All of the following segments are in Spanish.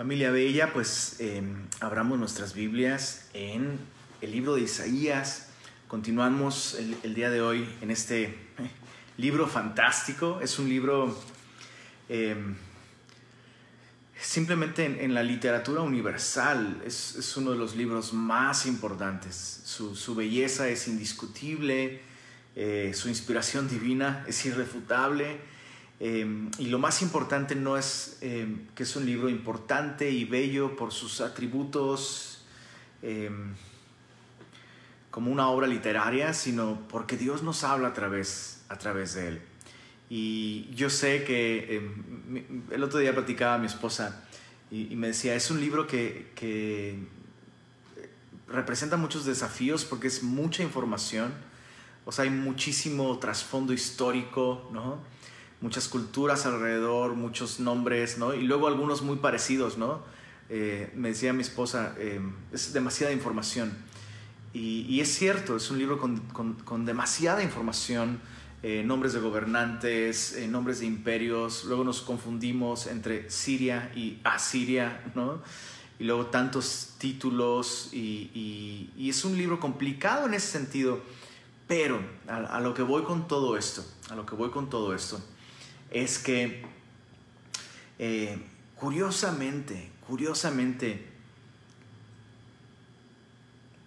Familia Bella, pues eh, abramos nuestras Biblias en el libro de Isaías. Continuamos el, día de hoy en este eh, libro fantástico. Es un libro eh, simplemente en, la literatura universal. Es, uno de los libros más importantes. Su, su belleza es indiscutible, eh, su inspiración divina es irrefutable. Eh, y lo más importante no es eh, que es un libro importante y bello por sus atributos eh, como una obra literaria, sino porque Dios nos habla a través, a través de él. Y yo sé que el otro día platicaba a mi esposa y, y me decía, es un libro que, que representa muchos desafíos porque es mucha información, o sea, hay muchísimo trasfondo histórico, ¿no? Muchas culturas alrededor, muchos nombres, ¿no? Y luego algunos muy parecidos, ¿no? Eh, me decía mi esposa, eh, es demasiada información. Y, es cierto, es un libro con, con, con demasiada información, eh, nombres de gobernantes, eh, nombres de imperios, luego nos confundimos entre Siria y Asiria, ¿no? Y luego tantos títulos, y, y, es un libro complicado en ese sentido, pero a lo que voy con todo esto, a lo que voy con todo esto, es que eh, curiosamente, curiosamente,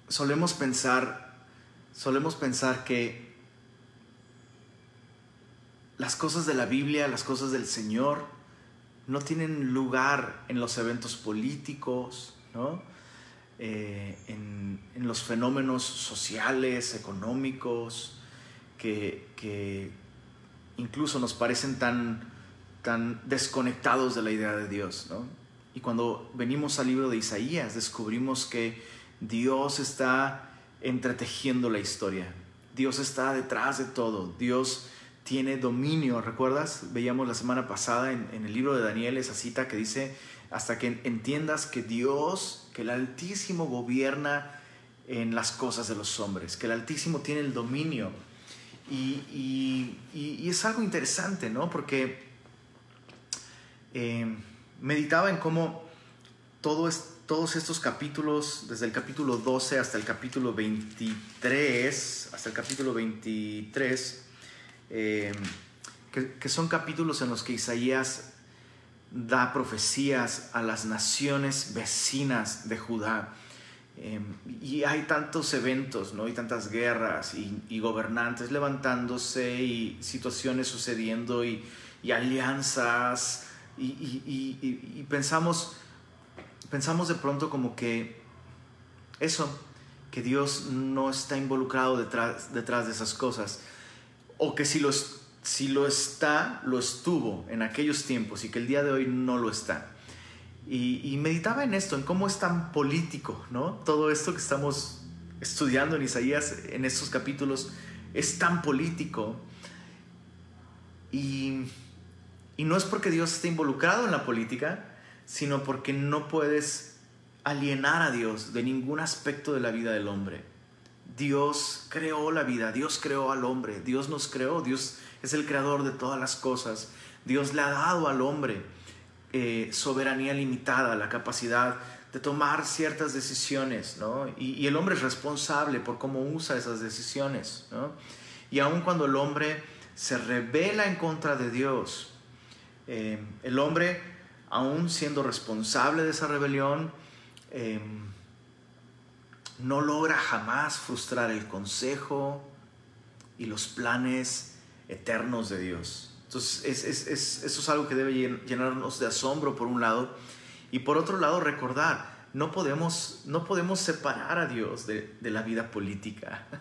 solemos pensar, solemos pensar que las cosas de la Biblia, las cosas del Señor, no tienen lugar en los eventos políticos, ¿no? eh, en, en, los fenómenos sociales, económicos, que, que incluso nos parecen tan, tan desconectados de la idea de Dios. ¿no? Y cuando venimos al libro de Isaías, descubrimos que Dios está entretejiendo la historia. Dios está detrás de todo. Dios tiene dominio. ¿Recuerdas? Veíamos la semana pasada en, en, el libro de Daniel esa cita que dice, hasta que entiendas que Dios, que el Altísimo gobierna en las cosas de los hombres, que el Altísimo tiene el dominio y, es algo interesante, ¿no? Porque eh, meditaba en cómo todos estos capítulos, desde el capítulo 12 hasta el capítulo 23, hasta el capítulo 23, eh, que son capítulos en los que Isaías da profecías a las naciones vecinas de Judá. Eh, y hay tantos eventos, ¿no? Y tantas guerras y, gobernantes levantándose y situaciones sucediendo y, alianzas y, y, pensamos, pensamos de pronto como que eso, que Dios no está involucrado detrás, detrás de esas cosas o que si lo, si lo está, lo estuvo en aquellos tiempos y que el día de hoy no lo está. Y, meditaba en esto, en cómo es tan político, ¿no? Todo esto que estamos estudiando en Isaías, en estos capítulos, es tan político. Y, y no es porque Dios esté involucrado en la política, sino porque no puedes alienar a Dios de ningún aspecto de la vida del hombre. Dios creó la vida, Dios creó al hombre, Dios nos creó, Dios es el creador de todas las cosas, Dios le ha dado al hombre eh, soberanía limitada, la capacidad de tomar ciertas decisiones, ¿no? Y, el hombre es responsable por cómo usa esas decisiones, ¿no? Y aun cuando el hombre se revela en contra de Dios, eh, el hombre, aún siendo responsable de esa rebelión, eh, no logra jamás frustrar el consejo y los planes eternos de Dios. Entonces, es, es, es, eso es algo que debe llenarnos de asombro por un lado. Y por otro lado, recordar, no podemos, no podemos separar a Dios de, de la vida política.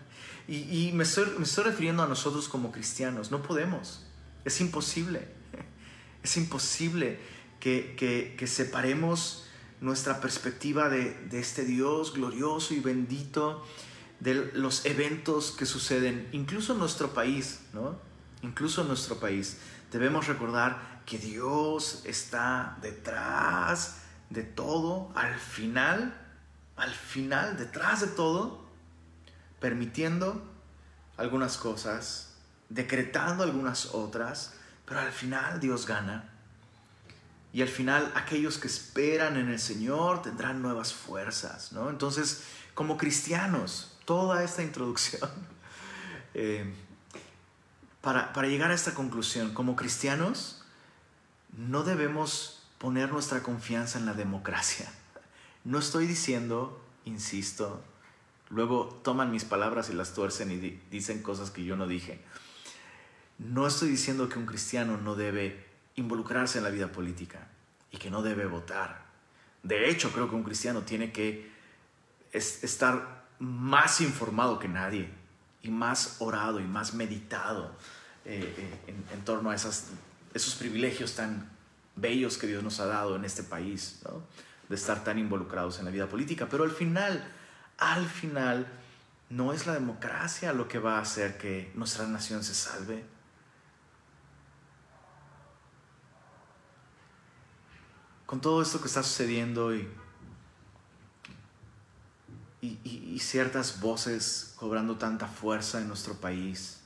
Y, y me, estoy, me, estoy, refiriendo a nosotros como cristianos. No podemos. Es imposible. Es imposible que, que, que separemos nuestra perspectiva de, de este Dios glorioso y bendito, de los eventos que suceden, incluso en nuestro país, ¿no? Incluso en nuestro país, debemos recordar que Dios está detrás de todo, al final, al final, detrás de todo, permitiendo algunas cosas, decretando algunas otras, pero al final Dios gana. y al final aquellos que esperan en el Señor tendrán nuevas fuerzas, ¿no? Entonces, como cristianos, toda esta introducción, eh, para, llegar a esta conclusión, como cristianos, no debemos poner nuestra confianza en la democracia. No estoy diciendo, insisto, luego toman mis palabras y las tuercen y dicen cosas que yo no dije. No estoy diciendo que un cristiano no debe involucrarse en la vida política y que no debe votar. De hecho, creo que un cristiano tiene que estar más informado que nadie y más orado y más meditado eh, eh, en, torno a esos privilegios tan bellos que Dios nos ha dado en este país, de estar tan involucrados en la vida política. Pero al final, al final, no es la democracia lo que va a hacer que nuestra nación se salve. con todo esto que está sucediendo y, y, ciertas voces cobrando tanta fuerza en nuestro país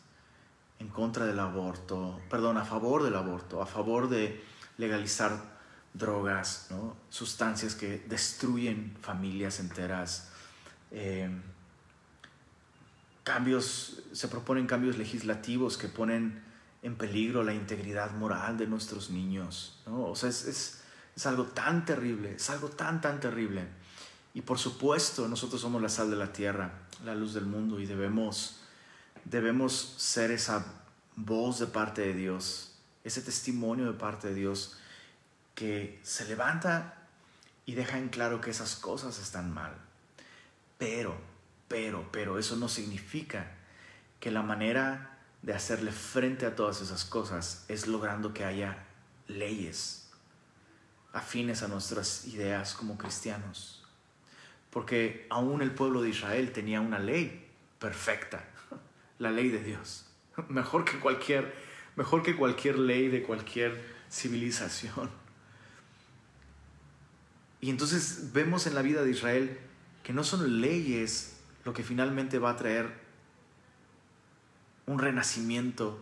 en contra del aborto, perdón, a favor del aborto, a favor de legalizar drogas, sustancias que destruyen familias enteras. Eh, cambios, se proponen cambios legislativos que ponen en peligro la integridad moral de nuestros niños. O sea, es, es algo tan terrible, es algo tan, tan terrible. Y por supuesto, nosotros somos la sal de la tierra, la luz del mundo y debemos, debemos ser esa voz de parte de Dios, ese testimonio de parte de Dios que se levanta y deja en claro que esas cosas están mal. Pero, pero, pero eso no significa que la manera de hacerle frente a todas esas cosas es logrando que haya leyes afines a nuestras ideas como cristianos. Porque aún el pueblo de Israel tenía una ley perfecta, la ley de Dios, mejor que cualquier, mejor que cualquier ley de cualquier civilización. Y entonces vemos en la vida de Israel que no son leyes lo que finalmente va a traer un renacimiento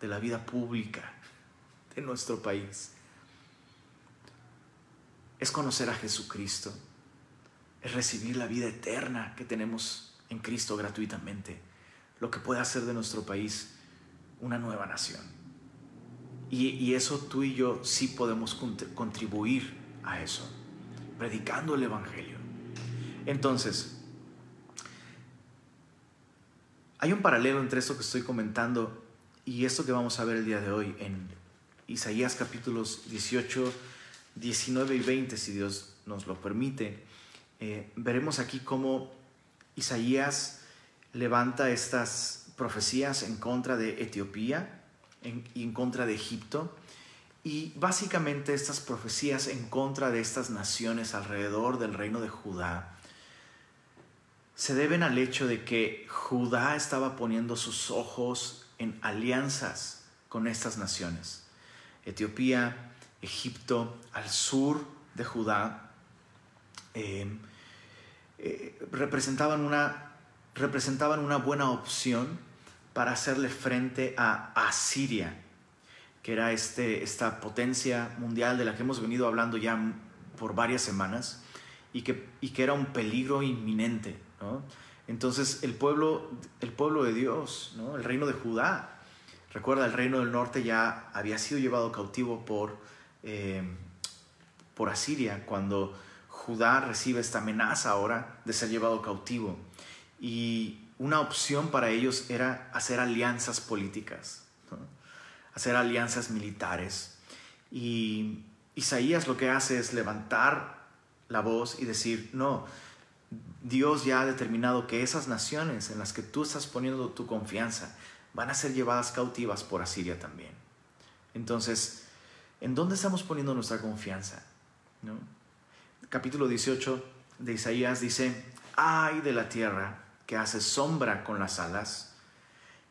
de la vida pública de nuestro país es conocer a Jesucristo, es recibir la vida eterna que tenemos en Cristo gratuitamente, lo que puede hacer de nuestro país una nueva nación. Y, eso tú y yo sí podemos contribuir a eso, predicando el Evangelio. Entonces, hay un paralelo entre esto que estoy comentando y esto que vamos a ver el día de hoy en Isaías capítulos 18 19 y 20, si Dios nos lo permite, eh, veremos aquí cómo Isaías levanta estas profecías en contra de Etiopía y en contra de Egipto. Y básicamente estas profecías en contra de estas naciones alrededor del reino de Judá se deben al hecho de que Judá estaba poniendo sus ojos en alianzas con estas naciones. Etiopía, Egipto, al sur de Judá, eh, eh, representaban, una, representaban una buena opción para hacerle frente a Asiria, que era este, esta potencia mundial de la que hemos venido hablando ya por varias semanas y que, y que era un peligro inminente. Entonces el pueblo, el pueblo de Dios, ¿no? el reino de Judá, recuerda, el reino del norte ya había sido llevado cautivo por eh, por Asiria, cuando Judá recibe esta amenaza ahora de ser llevado cautivo. Y una opción para ellos era hacer alianzas políticas, hacer alianzas militares. Y Isaías lo que hace es levantar la voz y decir, no, Dios ya ha determinado que esas naciones en las que tú estás poniendo tu confianza van a ser llevadas cautivas por Asiria también. Entonces, ¿En dónde estamos poniendo nuestra confianza? ¿No? Capítulo 18 de Isaías dice, ay de la tierra que hace sombra con las alas,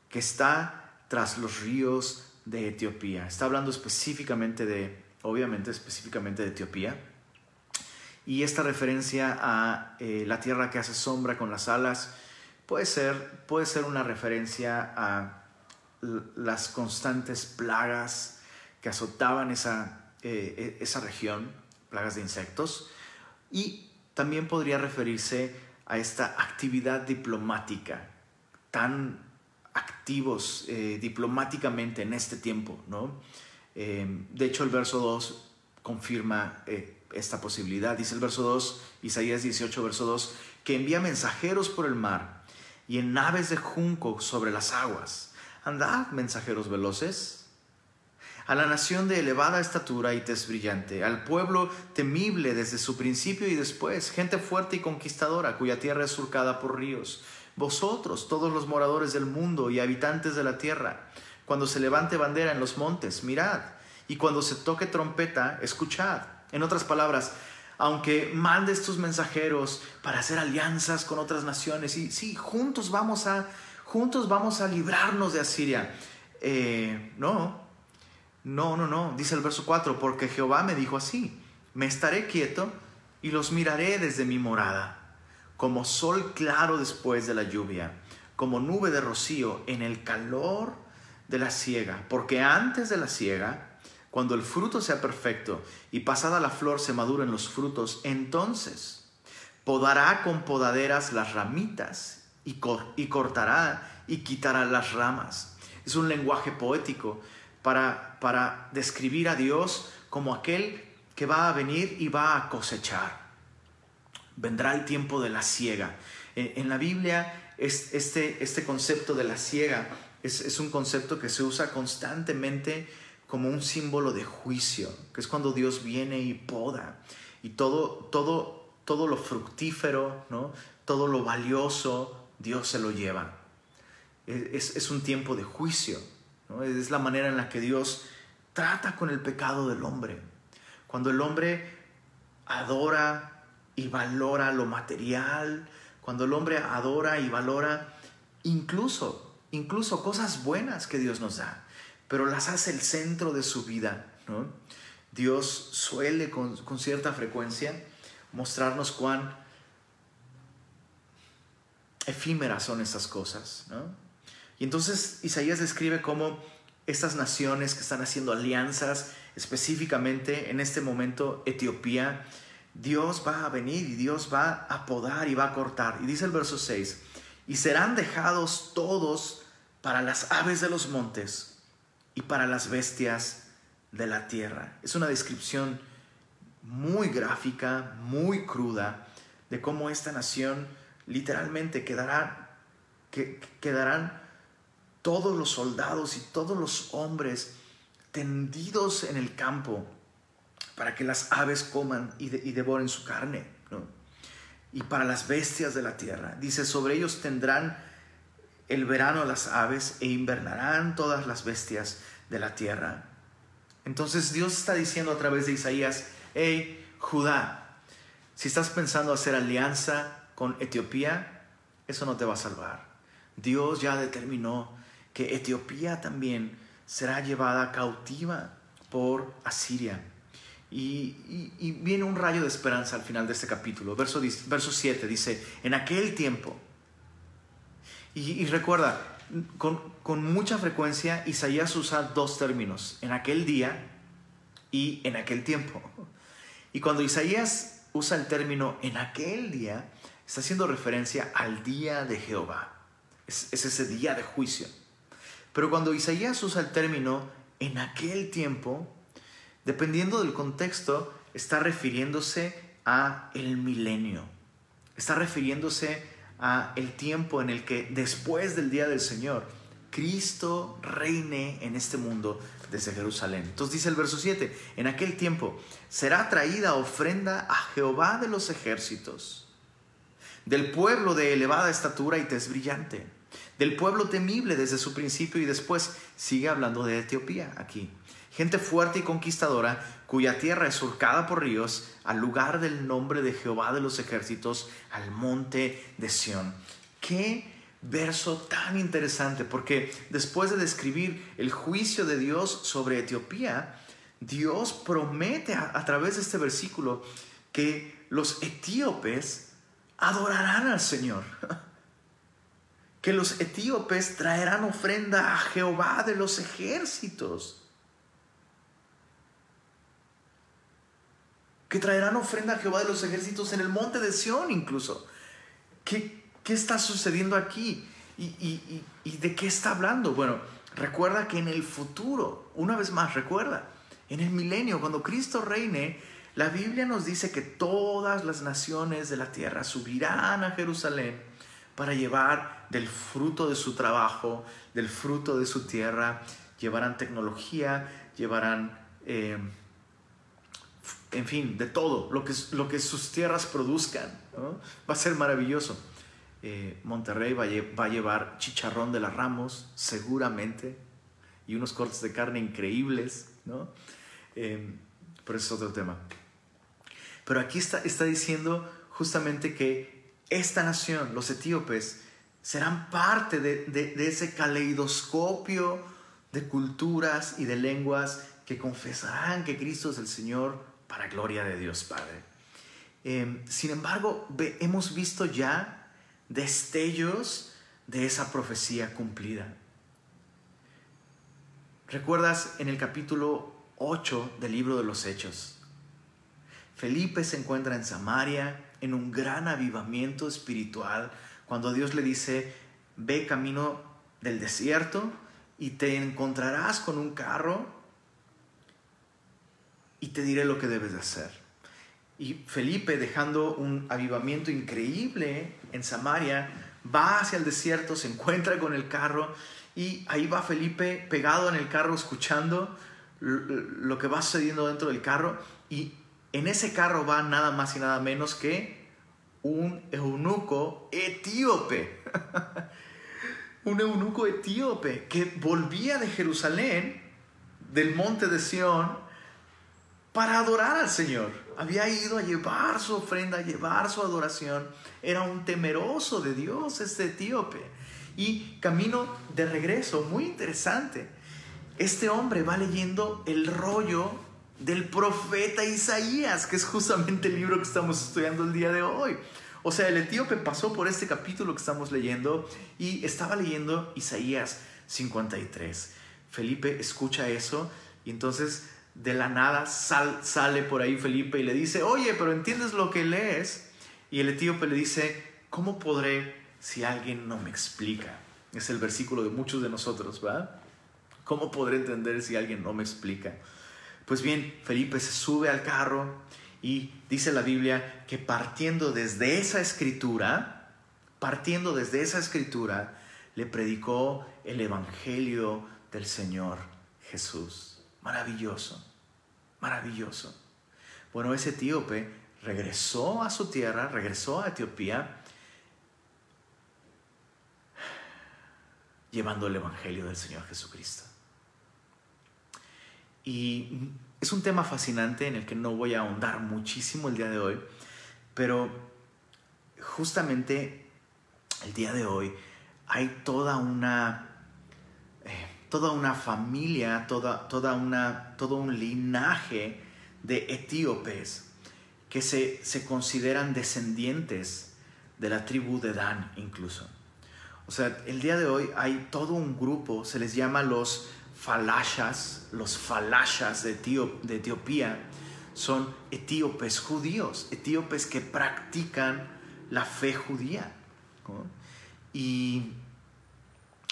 que está tras los ríos de Etiopía. Está hablando específicamente de, obviamente específicamente de Etiopía. Y esta referencia a eh, la tierra que hace sombra con las alas puede ser, puede ser una referencia a las constantes plagas que azotaban esa, eh, e, esa región, plagas de insectos, y también podría referirse a esta actividad diplomática, tan activos eh, diplomáticamente en este tiempo. ¿no? Eh, de hecho, el verso 2 confirma esta posibilidad. Dice el verso 2, Isaías 18, verso 2, que envía mensajeros por el mar y en naves de junco sobre las aguas. Andad, mensajeros veloces, a la nación de elevada estatura y tez brillante, al pueblo temible desde su principio y después, gente fuerte y conquistadora, cuya tierra es surcada por ríos. Vosotros, todos los moradores del mundo y habitantes de la tierra, cuando se levante bandera en los montes, mirad, y cuando se toque trompeta, escuchad. En otras palabras, aunque mandes tus mensajeros para hacer alianzas con otras naciones, y sí, juntos vamos a, juntos vamos a librarnos de Asiria. Eh, no, no, no, no, dice el verso 4, porque Jehová me dijo así, me estaré quieto y los miraré desde mi morada, como sol claro después de la lluvia, como nube de rocío en el calor de la siega, porque antes de la siega, cuando el fruto sea perfecto y pasada la flor se maduren los frutos, entonces podará con podaderas las ramitas y, y cortará y quitará las ramas. Es un lenguaje poético para, para describir a Dios como aquel que va a venir y va a cosechar. Vendrá el tiempo de la siega. En, la Biblia este, este concepto de la siega es, es, un concepto que se usa constantemente como un símbolo de juicio, que es cuando Dios viene y poda y todo, todo, todo lo fructífero, ¿no? todo lo valioso, Dios se lo lleva. Es, es un tiempo de juicio. Es la manera en la que Dios trata con el pecado del hombre. Cuando el hombre adora y valora lo material, cuando el hombre adora y valora incluso, incluso cosas buenas que Dios nos da, pero las hace el centro de su vida. Dios suele con, con cierta frecuencia mostrarnos cuán efímeras son estas cosas. Y entonces Isaías describe cómo estas naciones que están haciendo alianzas, específicamente en este momento Etiopía, Dios va a venir y Dios va a podar y va a cortar. Y dice el verso 6, y serán dejados todos para las aves de los montes y para las bestias de la tierra. Es una descripción muy gráfica, muy cruda, de cómo esta nación literalmente quedará, que, quedarán todos los soldados y todos los hombres tendidos en el campo para que las aves coman y, devoren su carne. Y para las bestias de la tierra. Dice, sobre ellos tendrán el verano las aves e invernarán todas las bestias de la tierra. Entonces Dios está diciendo a través de Isaías, hey, Judá, si estás pensando hacer alianza con Etiopía, eso no te va a salvar. Dios ya determinó que Etiopía también será llevada cautiva por Asiria. Y, viene un rayo de esperanza al final de este capítulo. Verso, verso 7 dice, en aquel tiempo, y, recuerda, con, con, mucha frecuencia Isaías usa dos términos, en aquel día y en aquel tiempo. Y cuando Isaías usa el término en aquel día, está haciendo referencia al día de Jehová. es ese día de juicio. Pero cuando Isaías usa el término en aquel tiempo, dependiendo del contexto, está refiriéndose a el milenio. Está refiriéndose a el tiempo en el que después del día del Señor, Cristo reine en este mundo desde Jerusalén. Entonces dice el verso 7, en aquel tiempo será traída ofrenda a Jehová de los ejércitos, del pueblo de elevada estatura y tez brillante del pueblo temible desde su principio y después sigue hablando de Etiopía aquí. Gente fuerte y conquistadora cuya tierra es surcada por ríos al lugar del nombre de Jehová de los ejércitos, al monte de Sión. Qué verso tan interesante, porque después de describir el juicio de Dios sobre Etiopía, Dios promete a, a través de este versículo que los etíopes adorarán al Señor. que los etíopes traerán ofrenda a Jehová de los ejércitos. que traerán ofrenda a Jehová de los ejércitos en el monte de Sión incluso. ¿Qué, qué está sucediendo aquí? ¿Y, y, y de qué está hablando? Bueno, recuerda que en el futuro, una vez más, recuerda, en el milenio, cuando Cristo reine, la Biblia nos dice que todas las naciones de la tierra subirán a Jerusalén para llevar del fruto de su trabajo, del fruto de su tierra, llevarán tecnología, llevarán, eh, en fin, de todo, lo que, lo que sus tierras produzcan. Va a ser maravilloso. Eh, Monterrey va a, llevar chicharrón de las ramos, seguramente, y unos cortes de carne increíbles, ¿no? Eh, pero es otro tema. Pero aquí está, está diciendo justamente que esta nación, los etíopes, serán parte de, ese caleidoscopio de culturas y de lenguas que confesarán que Cristo es el Señor para gloria de Dios Padre. Eh, sin embargo, hemos visto ya destellos de esa profecía cumplida. ¿Recuerdas en el capítulo 8 del libro de los Hechos? Felipe se encuentra en Samaria en un gran avivamiento espiritual cuando Dios le dice, ve camino del desierto y te encontrarás con un carro y te diré lo que debes de hacer. Y Felipe, dejando un avivamiento increíble en Samaria, va hacia el desierto, se encuentra con el carro y ahí va Felipe pegado en el carro escuchando lo que va sucediendo dentro del carro y en ese carro va nada más y nada menos que un eunuco etíope. un eunuco etíope que volvía de Jerusalén, del monte de Sión, para adorar al Señor. Había ido a llevar su ofrenda, a llevar su adoración. Era un temeroso de Dios este etíope. Y camino de regreso, muy interesante. Este hombre va leyendo el rollo del profeta Isaías, que es justamente el libro que estamos estudiando el día de hoy. O sea, el etíope pasó por este capítulo que estamos leyendo y estaba leyendo Isaías 53. Felipe escucha eso y entonces de la nada sale por ahí Felipe y le dice, oye, pero ¿entiendes lo que lees? Y el etíope le dice, ¿cómo podré si alguien no me explica? Es el versículo de muchos de nosotros, ¿verdad? ¿Cómo podré entender si alguien no me explica? Pues bien, Felipe se sube al carro y dice la Biblia que partiendo desde esa escritura, partiendo desde esa escritura, le predicó el Evangelio del Señor Jesús. Maravilloso, maravilloso. Bueno, ese etíope regresó a su tierra, regresó a Etiopía, llevando el Evangelio del Señor Jesucristo. Y es un tema fascinante en el que no voy a ahondar muchísimo el día de hoy, pero justamente el día de hoy hay toda una, eh, toda una familia, toda, toda una, todo un linaje de etíopes que se, se consideran descendientes de la tribu de Dan incluso. O sea, el día de hoy hay todo un grupo, se les llama los falashas, los falashas de, de Etiopía, son etíopes judíos, etíopes que practican la fe judía. Y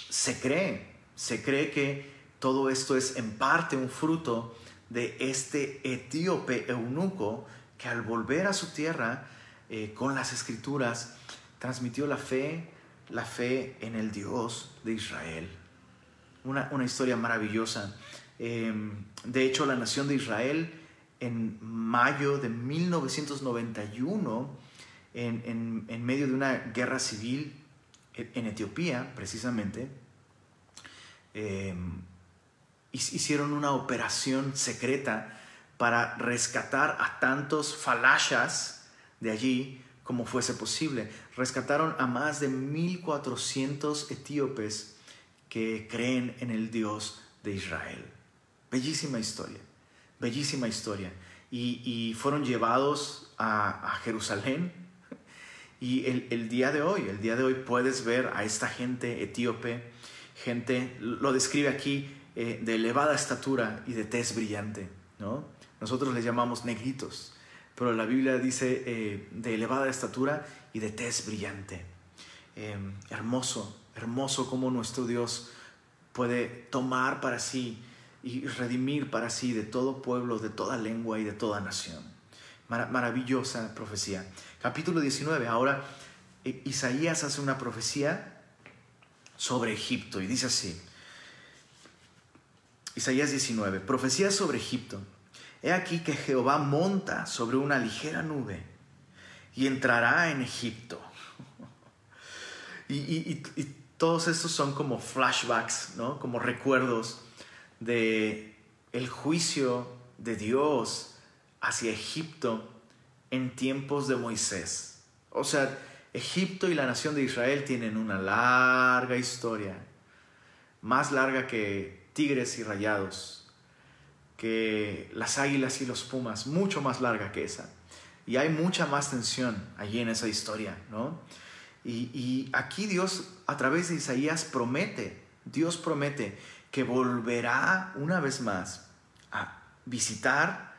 se cree, se cree que todo esto es en parte un fruto de este etíope eunuco que al volver a su tierra eh, con las escrituras transmitió la fe, la fe en el Dios de Israel una, historia maravillosa. Em, de hecho, la nación de Israel en mayo de 1991, en, en, medio de una guerra civil en Etiopía, precisamente, em, hicieron una operación secreta para rescatar a tantos falashas de allí como fuese posible. Rescataron a más de 1.400 etíopes que creen en el Dios de Israel. Bellísima historia, bellísima historia. Y, fueron llevados a, Jerusalén. Y el, día de hoy, el día de hoy puedes ver a esta gente etíope, gente, lo describe aquí, eh, de elevada estatura y de tez brillante. ¿no? Nosotros les llamamos negritos, pero la Biblia dice eh, de elevada estatura y de tez brillante. Em, hermoso, hermoso como nuestro Dios puede tomar para sí y redimir para sí de todo pueblo, de toda lengua y de toda nación. maravillosa profecía. Capítulo 19. Ahora eh, Isaías hace una profecía sobre Egipto y dice así. Isaías 19. Profecía sobre Egipto. He aquí que Jehová monta sobre una ligera nube y entrará en Egipto. y, todos estos son como flashbacks, ¿no? Como recuerdos de el juicio de Dios hacia Egipto en tiempos de Moisés. O sea, Egipto y la nación de Israel tienen una larga historia, más larga que tigres y rayados, que las águilas y los pumas, mucho más larga que esa. Y hay mucha más tensión allí en esa historia, ¿no? Y, aquí Dios, a través de Isaías, promete, Dios promete que volverá una vez más a visitar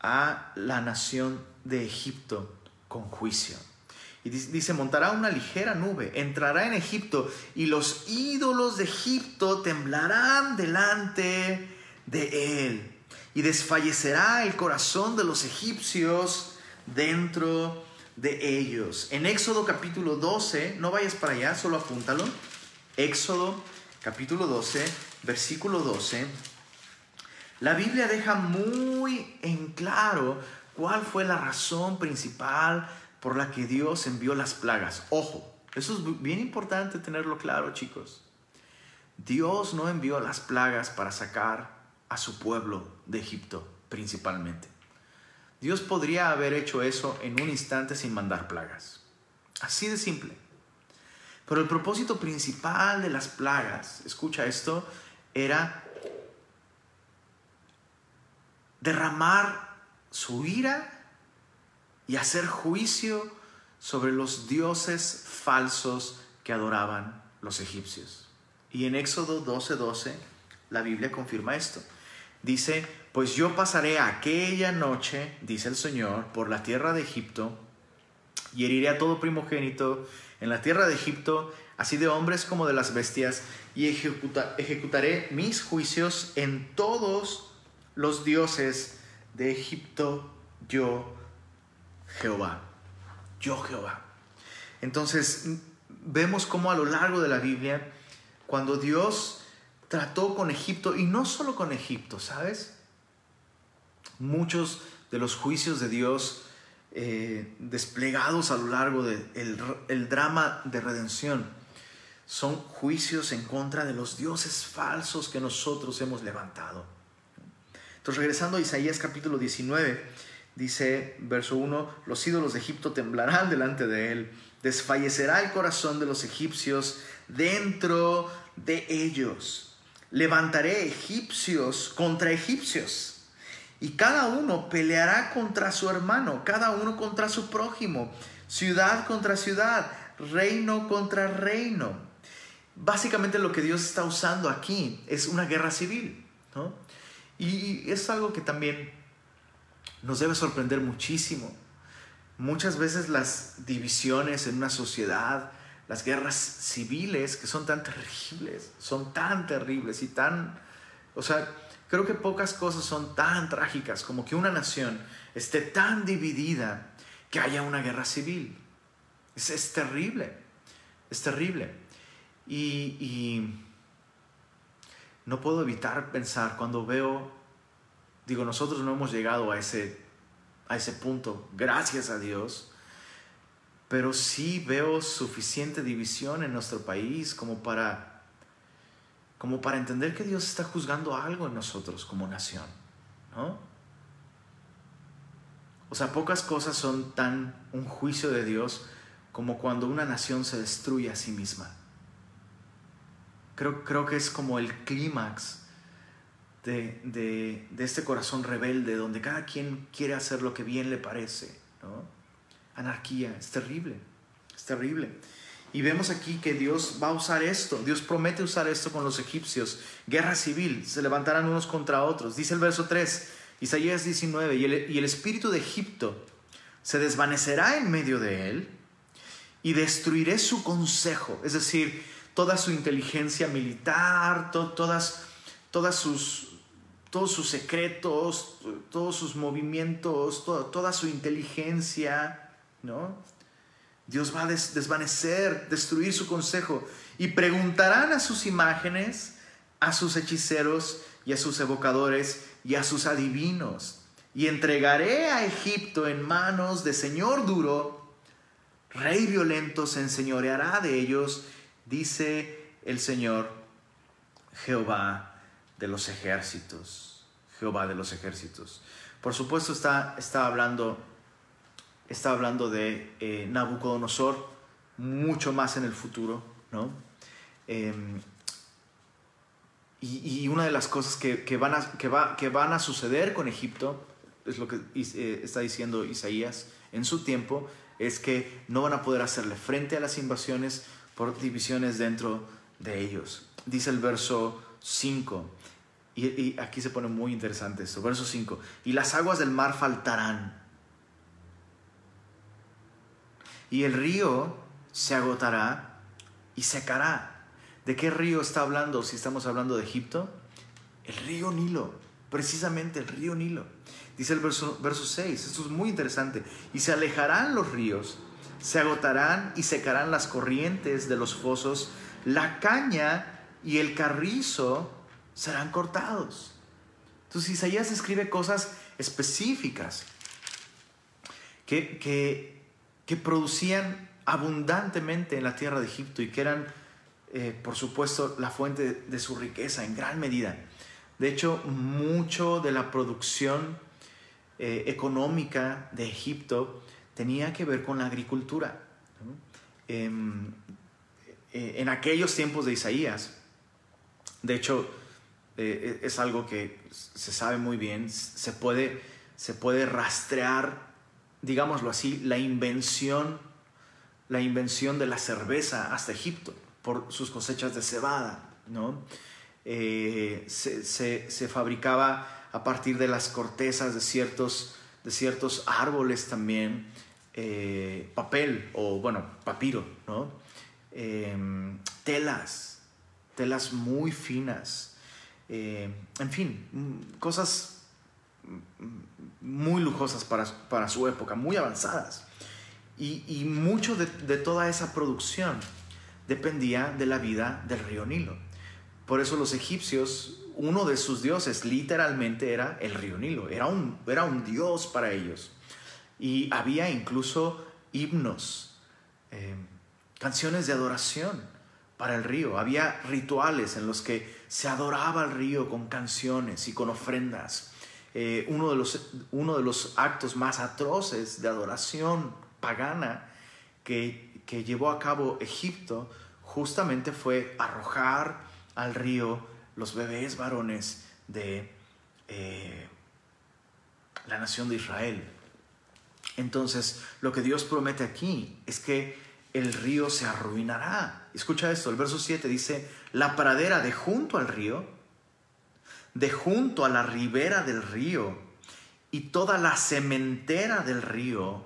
a la nación de Egipto con juicio. Y dice, montará una ligera nube, entrará en Egipto y los ídolos de Egipto temblarán delante de él. Y desfallecerá el corazón de los egipcios dentro de ellos. En Éxodo capítulo 12, no vayas para allá, solo apúntalo. Éxodo capítulo 12, versículo 12. La Biblia deja muy en claro cuál fue la razón principal por la que Dios envió las plagas. Ojo, eso es bien importante tenerlo claro, chicos. Dios no envió las plagas para sacar a su pueblo de Egipto, principalmente. Dios podría haber hecho eso en un instante sin mandar plagas. Así de simple. Pero el propósito principal de las plagas, escucha esto, era derramar su ira y hacer juicio sobre los dioses falsos que adoraban los egipcios. Y en Éxodo 12:12 12, la Biblia confirma esto. Dice, pues yo pasaré aquella noche, dice el Señor, por la tierra de Egipto y heriré a todo primogénito en la tierra de Egipto, así de hombres como de las bestias, y ejecutaré mis juicios en todos los dioses de Egipto, yo Jehová, yo Jehová. Entonces, vemos cómo a lo largo de la Biblia, cuando Dios trató con Egipto, y no solo con Egipto, ¿sabes? Muchos de los juicios de Dios eh, desplegados a lo largo del el drama de redención son juicios en contra de los dioses falsos que nosotros hemos levantado. Entonces, regresando a Isaías capítulo 19, dice verso 1, los ídolos de Egipto temblarán delante de él, desfallecerá el corazón de los egipcios dentro de ellos. Levantaré egipcios contra egipcios y cada uno peleará contra su hermano, cada uno contra su prójimo, ciudad contra ciudad, reino contra reino. Básicamente lo que Dios está usando aquí es una guerra civil. Y es algo que también nos debe sorprender muchísimo. Muchas veces las divisiones en una sociedad, las guerras civiles que son tan terribles, son tan terribles y tan... O sea, Creo que pocas cosas son tan trágicas como que una nación esté tan dividida que haya una guerra civil. Es, terrible, es terrible. Y, no puedo evitar pensar cuando veo, digo, nosotros no hemos llegado a ese, a ese punto, gracias a Dios, pero sí veo suficiente división en nuestro país como para como para entender que Dios está juzgando algo en nosotros como nación, ¿no? O sea, pocas cosas son tan un juicio de Dios como cuando una nación se destruye a sí misma. Creo, creo que es como el clímax de, de, de, este corazón rebelde, donde cada quien quiere hacer lo que bien le parece. ¿no? Anarquía, es terrible, es terrible. Y vemos aquí que Dios va a usar esto, Dios promete usar esto con los egipcios. Guerra civil, se levantarán unos contra otros. Dice el verso 3, Isaías 19, y el, y el espíritu de Egipto se desvanecerá en medio de él y destruiré su consejo, es decir, toda su inteligencia militar, todas, todas sus, todos sus secretos, todos sus movimientos, toda su inteligencia, ¿no? Dios va a desvanecer, destruir su consejo y preguntarán a sus imágenes, a sus hechiceros y a sus evocadores y a sus adivinos. Y entregaré a Egipto en manos de Señor duro, rey violento se enseñoreará de ellos, dice el Señor Jehová de los ejércitos. Jehová de los ejércitos. Por supuesto está, está hablando, está hablando de eh, Nabucodonosor mucho más en el futuro, ¿no? Em, y, una de las cosas que, van a, suceder con Egipto, es lo que eh, está diciendo Isaías en su tiempo, es que no van a poder hacerle frente a las invasiones por divisiones dentro de ellos. Dice el verso 5, y, y aquí se pone muy interesante esto, verso 5, y las aguas del mar faltarán, y el río se agotará y secará ¿De qué río está hablando si estamos hablando de Egipto? El río Nilo, precisamente el río Nilo. Dice el verso, verso 6, esto es muy interesante. Y se alejarán los ríos, se agotarán y secarán las corrientes de los fosos, la caña y el carrizo serán cortados. Entonces Isaías escribe cosas específicas que, que, que producían abundantemente en la tierra de Egipto y que eran eh, por supuesto, la fuente de, su riqueza en gran medida. De hecho, mucho de la producción eh, económica de Egipto tenía que ver con la agricultura. Em, eh, en aquellos tiempos de Isaías, de hecho, es algo que se sabe muy bien, se puede, se puede rastrear, digámoslo así, la invención, la invención de la cerveza hasta Egipto por sus cosechas de cebada, ¿no? Eh, se, fabricaba a partir de las cortezas de ciertos, de ciertos árboles también, eh, papel o, bueno, papiro, ¿no? Em, telas, telas muy finas, eh, en fin, cosas muy lujosas para, su época, muy avanzadas. Y, mucho de, de toda esa producción dependía de la vida del río Nilo. Por eso los egipcios, uno de sus dioses literalmente era el río Nilo, era un, era un dios para ellos. Y había incluso himnos, eh, canciones de adoración para el río. Había rituales en los que se adoraba al río con canciones y con ofrendas. Eh, uno, de los, uno de los actos más atroces de adoración pagana que que llevó a cabo Egipto justamente fue arrojar al río los bebés varones de eh, la nación de Israel. Entonces, lo que Dios promete aquí es que el río se arruinará. Escucha esto, el verso 7 dice, la pradera de junto al río, de junto a la ribera del río y toda la cementera del río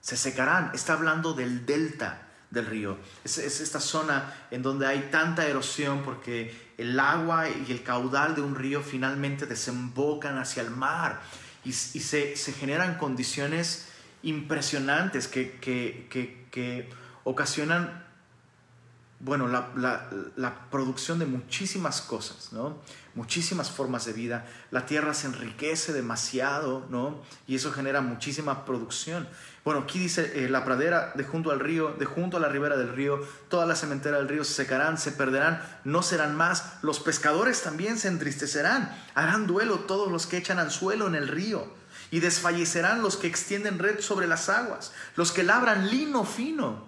se secarán. Está hablando del delta del río. Es, esta zona en donde hay tanta erosión porque el agua y el caudal de un río finalmente desembocan hacia el mar y, se, generan condiciones impresionantes que, que ocasionan bueno, la, producción de muchísimas cosas, ¿no? Muchísimas formas de vida. La tierra se enriquece demasiado, ¿no? Y eso genera muchísima producción. Bueno, aquí dice eh, la pradera de junto al río, de junto a la ribera del río, toda la cementera del río se secarán, se perderán, no serán más. Los pescadores también se entristecerán. Harán duelo todos los que echan anzuelo en el río. Y desfallecerán los que extienden red sobre las aguas, los que labran lino fino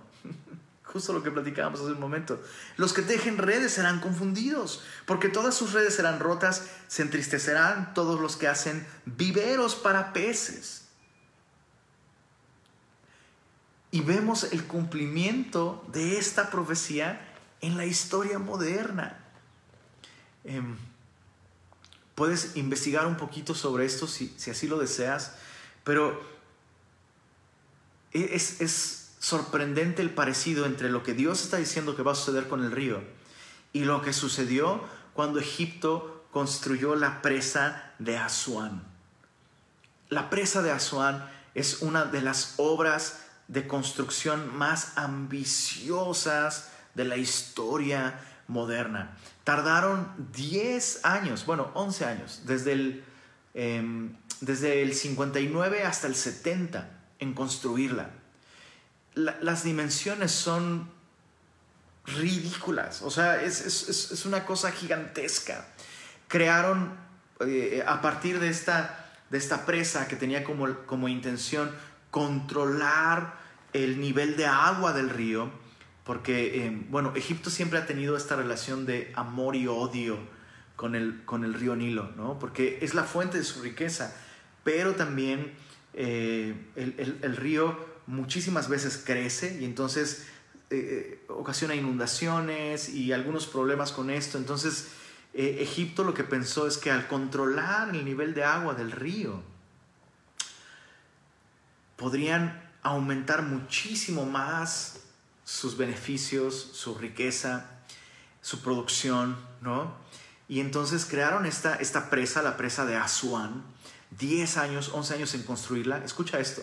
Justo lo que platicábamos hace un momento. Los que tejen redes serán confundidos, porque todas sus redes serán rotas, se entristecerán todos los que hacen viveros para peces. Y vemos el cumplimiento de esta profecía en la historia moderna. Em, puedes investigar un poquito sobre esto si, así lo deseas, pero e, es sorprendente el parecido entre lo que Dios está diciendo que va a suceder con el río y lo que sucedió cuando Egipto construyó la presa de Asuán. La presa de Asuán es una de las obras de construcción más ambiciosas de la historia moderna. Tardaron 10 años, bueno, 11 años, desde el, em, desde el 59 hasta el 70 en construirla. Las dimensiones son ridículas, o sea, es, una cosa gigantesca. Crearon eh, a partir de esta, de esta presa que tenía como, como intención controlar el nivel de agua del río, porque, eh, bueno, Egipto siempre ha tenido esta relación de amor y odio con el, con el río Nilo, ¿no? Porque es la fuente de su riqueza, pero también eh, el, río muchísimas veces crece y entonces eh, ocasiona inundaciones y algunos problemas con esto. Entonces, Egipto lo que pensó es que al controlar el nivel de agua del río, podrían aumentar muchísimo más sus beneficios, su riqueza, su producción, ¿no? Y entonces crearon esta, esta presa, la presa de Asuán, 10 años, 11 años en construirla. Escucha esto,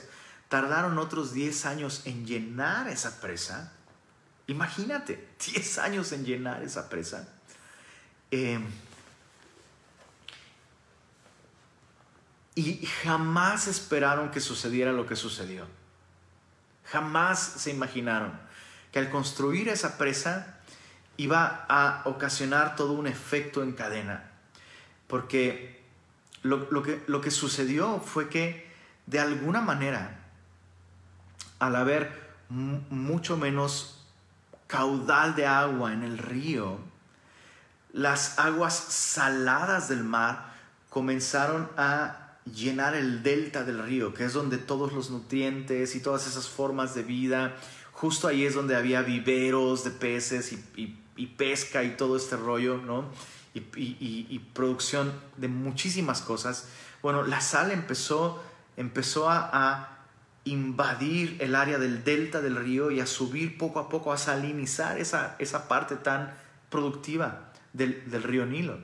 tardaron otros 10 años en llenar esa presa. Imagínate, 10 años en llenar esa presa. Em, y jamás esperaron que sucediera lo que sucedió. Jamás se imaginaron que al construir esa presa iba a ocasionar todo un efecto en cadena. Porque lo, que, lo que sucedió fue que de alguna manera, al haber mucho menos caudal de agua en el río, las aguas saladas del mar comenzaron a llenar el delta del río, que es donde todos los nutrientes y todas esas formas de vida justo ahí es donde había viveros de peces y, pesca y todo este rollo, ¿no? Y, producción de muchísimas cosas. Bueno, la sal empezó, empezó a, invadir el área del delta del río y a subir poco a poco, a salinizar esa, esa parte tan productiva del, río Nilo.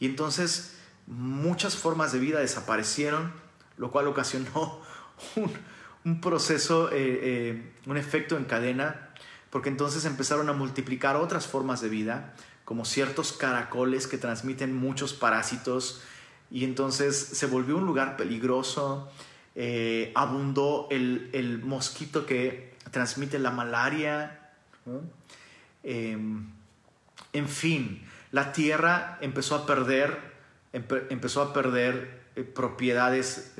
Y entonces muchas formas de vida desaparecieron, lo cual ocasionó un, un proceso, eh, eh, un efecto en cadena, porque entonces empezaron a multiplicar otras formas de vida, como ciertos caracoles que transmiten muchos parásitos, y entonces se volvió un lugar peligroso, eh, abundó el, mosquito que transmite la malaria, em, en fin, la tierra empezó a perder, empezó a perder eh, propiedades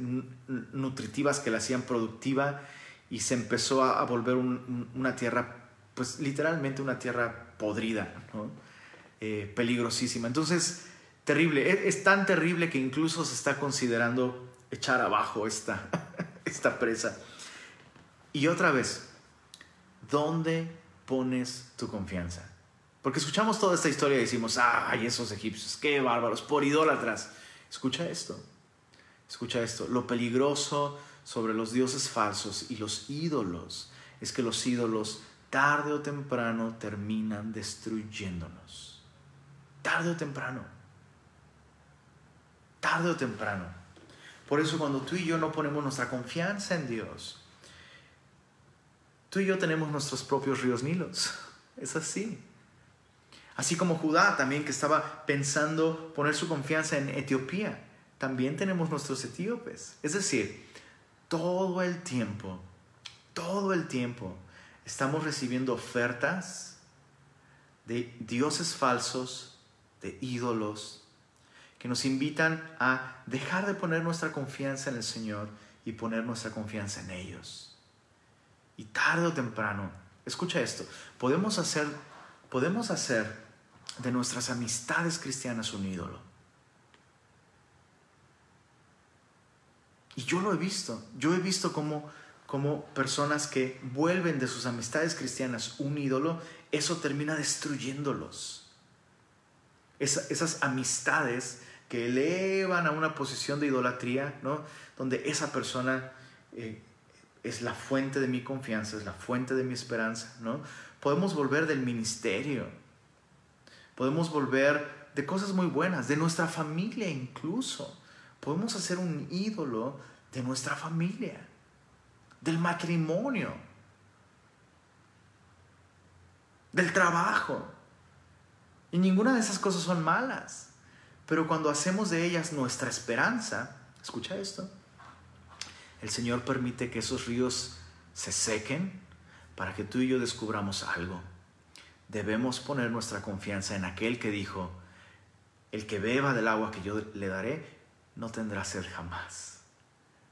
nutritivas que la hacían productiva y se empezó a, volver una tierra, pues literalmente una tierra podrida, eh, peligrosísima. Entonces, terrible, es, es, tan terrible que incluso se está considerando echar abajo esta, esta presa. Y otra vez, ¿dónde pones tu confianza? Porque escuchamos toda esta historia y decimos, ay, esos egipcios, qué bárbaros, por idólatras. Escucha esto. Escucha esto, lo peligroso sobre los dioses falsos y los ídolos es que los ídolos tarde o temprano terminan destruyéndonos. Tarde o temprano. Tarde o temprano. Por eso cuando tú y yo no ponemos nuestra confianza en Dios, tú y yo tenemos nuestros propios ríos Nilos. Es así. Así como Judá también que estaba pensando poner su confianza en Etiopía también tenemos nuestros etíopes. Es decir, todo el tiempo, todo el tiempo estamos recibiendo ofertas de dioses falsos, de ídolos, que nos invitan a dejar de poner nuestra confianza en el Señor y poner nuestra confianza en ellos. Y tarde o temprano, escucha esto, podemos hacer, podemos hacer de nuestras amistades cristianas un ídolo. Y yo lo he visto. Yo he visto cómo, personas que vuelven de sus amistades cristianas un ídolo, eso termina destruyéndolos. esas amistades que elevan a una posición de idolatría, ¿no? donde esa persona eh, es la fuente de mi confianza, es la fuente de mi esperanza, ¿no? Podemos volver del ministerio, podemos volver de cosas muy buenas, de nuestra familia incluso. Podemos hacer un ídolo de nuestra familia, del matrimonio, del trabajo. Y ninguna de esas cosas son malas. Pero cuando hacemos de ellas nuestra esperanza, escucha esto, el Señor permite que esos ríos se sequen para que tú y yo descubramos algo. Debemos poner nuestra confianza en aquel que dijo, el que beba del agua que yo le daré, no tendrá sed jamás,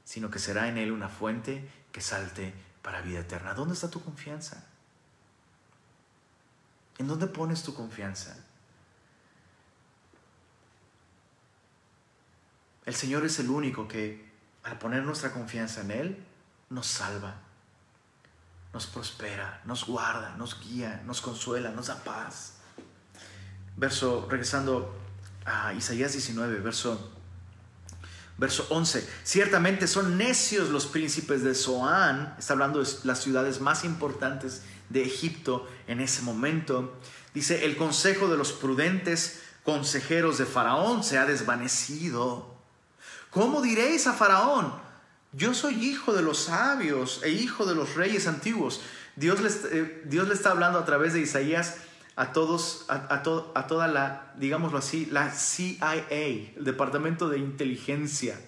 sino que será en él una fuente que salte para vida eterna. ¿Dónde está tu confianza? ¿En dónde pones tu confianza? El Señor es el único que al poner nuestra confianza en Él nos salva, nos prospera, nos guarda, nos guía, nos consuela, nos da paz. Verso, regresando a Isaías 19, verso, verso 11. Ciertamente son necios los príncipes de Zoán, está hablando de las ciudades más importantes de Egipto en ese momento. Dice, el consejo de los prudentes consejeros de Faraón se ha desvanecido ¿Cómo diréis a Faraón? Yo soy hijo de los sabios e hijo de los reyes antiguos. Dios le, eh, Dios está hablando a través de Isaías a todos, a, a, toda la, digámoslo así, la CIA, el Departamento de Inteligencia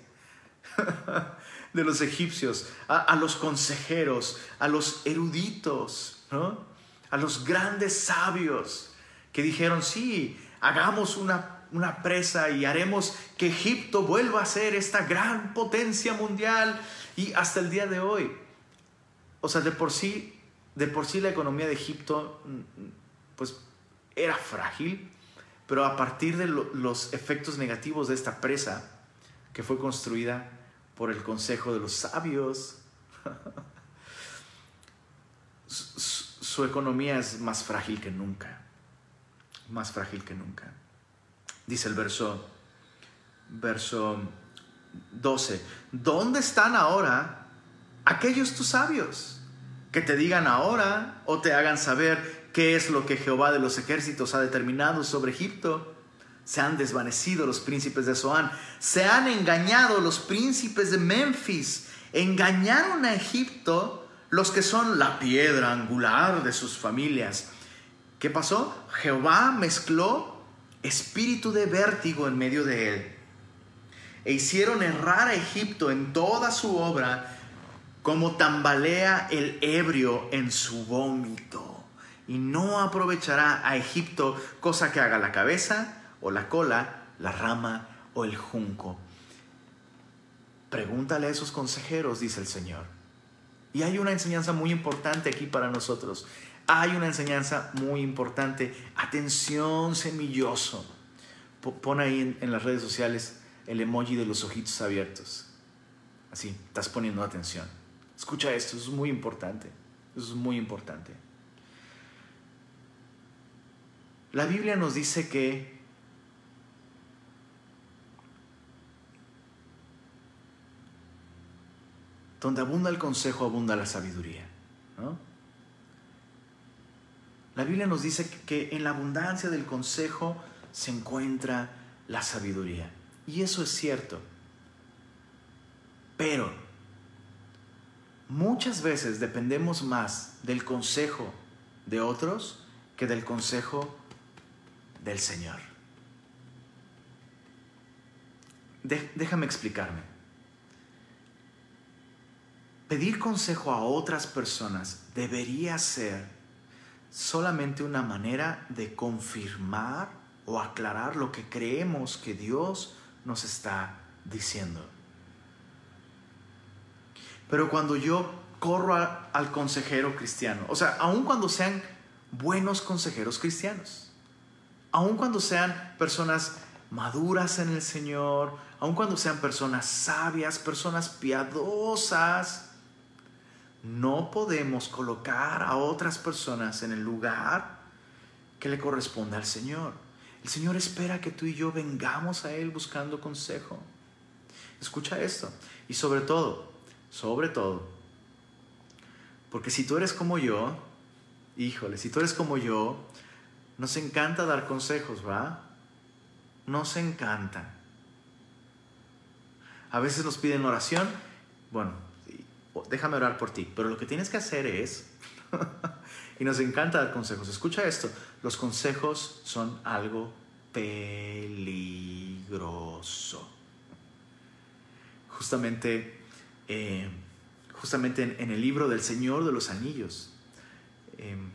de los egipcios, a, los consejeros, a los eruditos, a los grandes sabios que dijeron, sí, hagamos una una presa y haremos que Egipto vuelva a ser esta gran potencia mundial y hasta el día de hoy. O sea, de por sí, de por sí la economía de Egipto mm, pues era frágil, pero a partir de los efectos negativos de esta presa que fue construida por el consejo de los sabios, su economía es más frágil que nunca, más frágil que nunca. Dice el verso, verso 12. ¿Dónde están ahora aquellos tus sabios que te digan ahora o te hagan saber qué es lo que Jehová de los ejércitos ha determinado sobre Egipto? Se han desvanecido los príncipes de Zoán, se han engañado los príncipes de Memphis, engañaron a Egipto los que son la piedra angular de sus familias. ¿Qué pasó? Jehová mezcló espíritu de vértigo en medio de él. E hicieron errar a Egipto en toda su obra, como tambalea el ebrio en su vómito. Y no aprovechará a Egipto cosa que haga la cabeza o la cola, la rama o el junco. Pregúntale a esos consejeros, dice el Señor. Y hay una enseñanza muy importante aquí para nosotros hay una enseñanza muy importante. Atención, semilloso. Pon ahí en, las redes sociales el emoji de los ojitos abiertos. Así, estás poniendo atención. Escucha esto, es muy importante. Es muy importante. La Biblia nos dice que donde abunda el consejo, abunda la sabiduría. ¿no? La Biblia nos dice que en la abundancia del consejo se encuentra la sabiduría. Y eso es cierto. Pero muchas veces dependemos más del consejo de otros que del consejo del Señor. déjame explicarme. Pedir consejo a otras personas debería ser solamente una manera de confirmar o aclarar lo que creemos que Dios nos está diciendo. Pero cuando yo corro al consejero cristiano, o sea, aun cuando sean buenos consejeros cristianos, aun cuando sean personas maduras en el Señor, aun cuando sean personas sabias, personas piadosas, no podemos colocar a otras personas en el lugar que le corresponde al Señor. El Señor espera que tú y yo vengamos a Él buscando consejo. Escucha esto. Y sobre todo, sobre todo, Porque si tú eres como yo, híjole, si tú eres como yo, nos encanta dar consejos, ¿va? Nos encanta. A veces nos piden oración, bueno, déjame orar por ti, pero lo que tienes que hacer es, y nos encanta dar consejos, escucha esto, los consejos son algo peligroso. Justamente, eh, justamente en, el libro del Señor de los Anillos, em,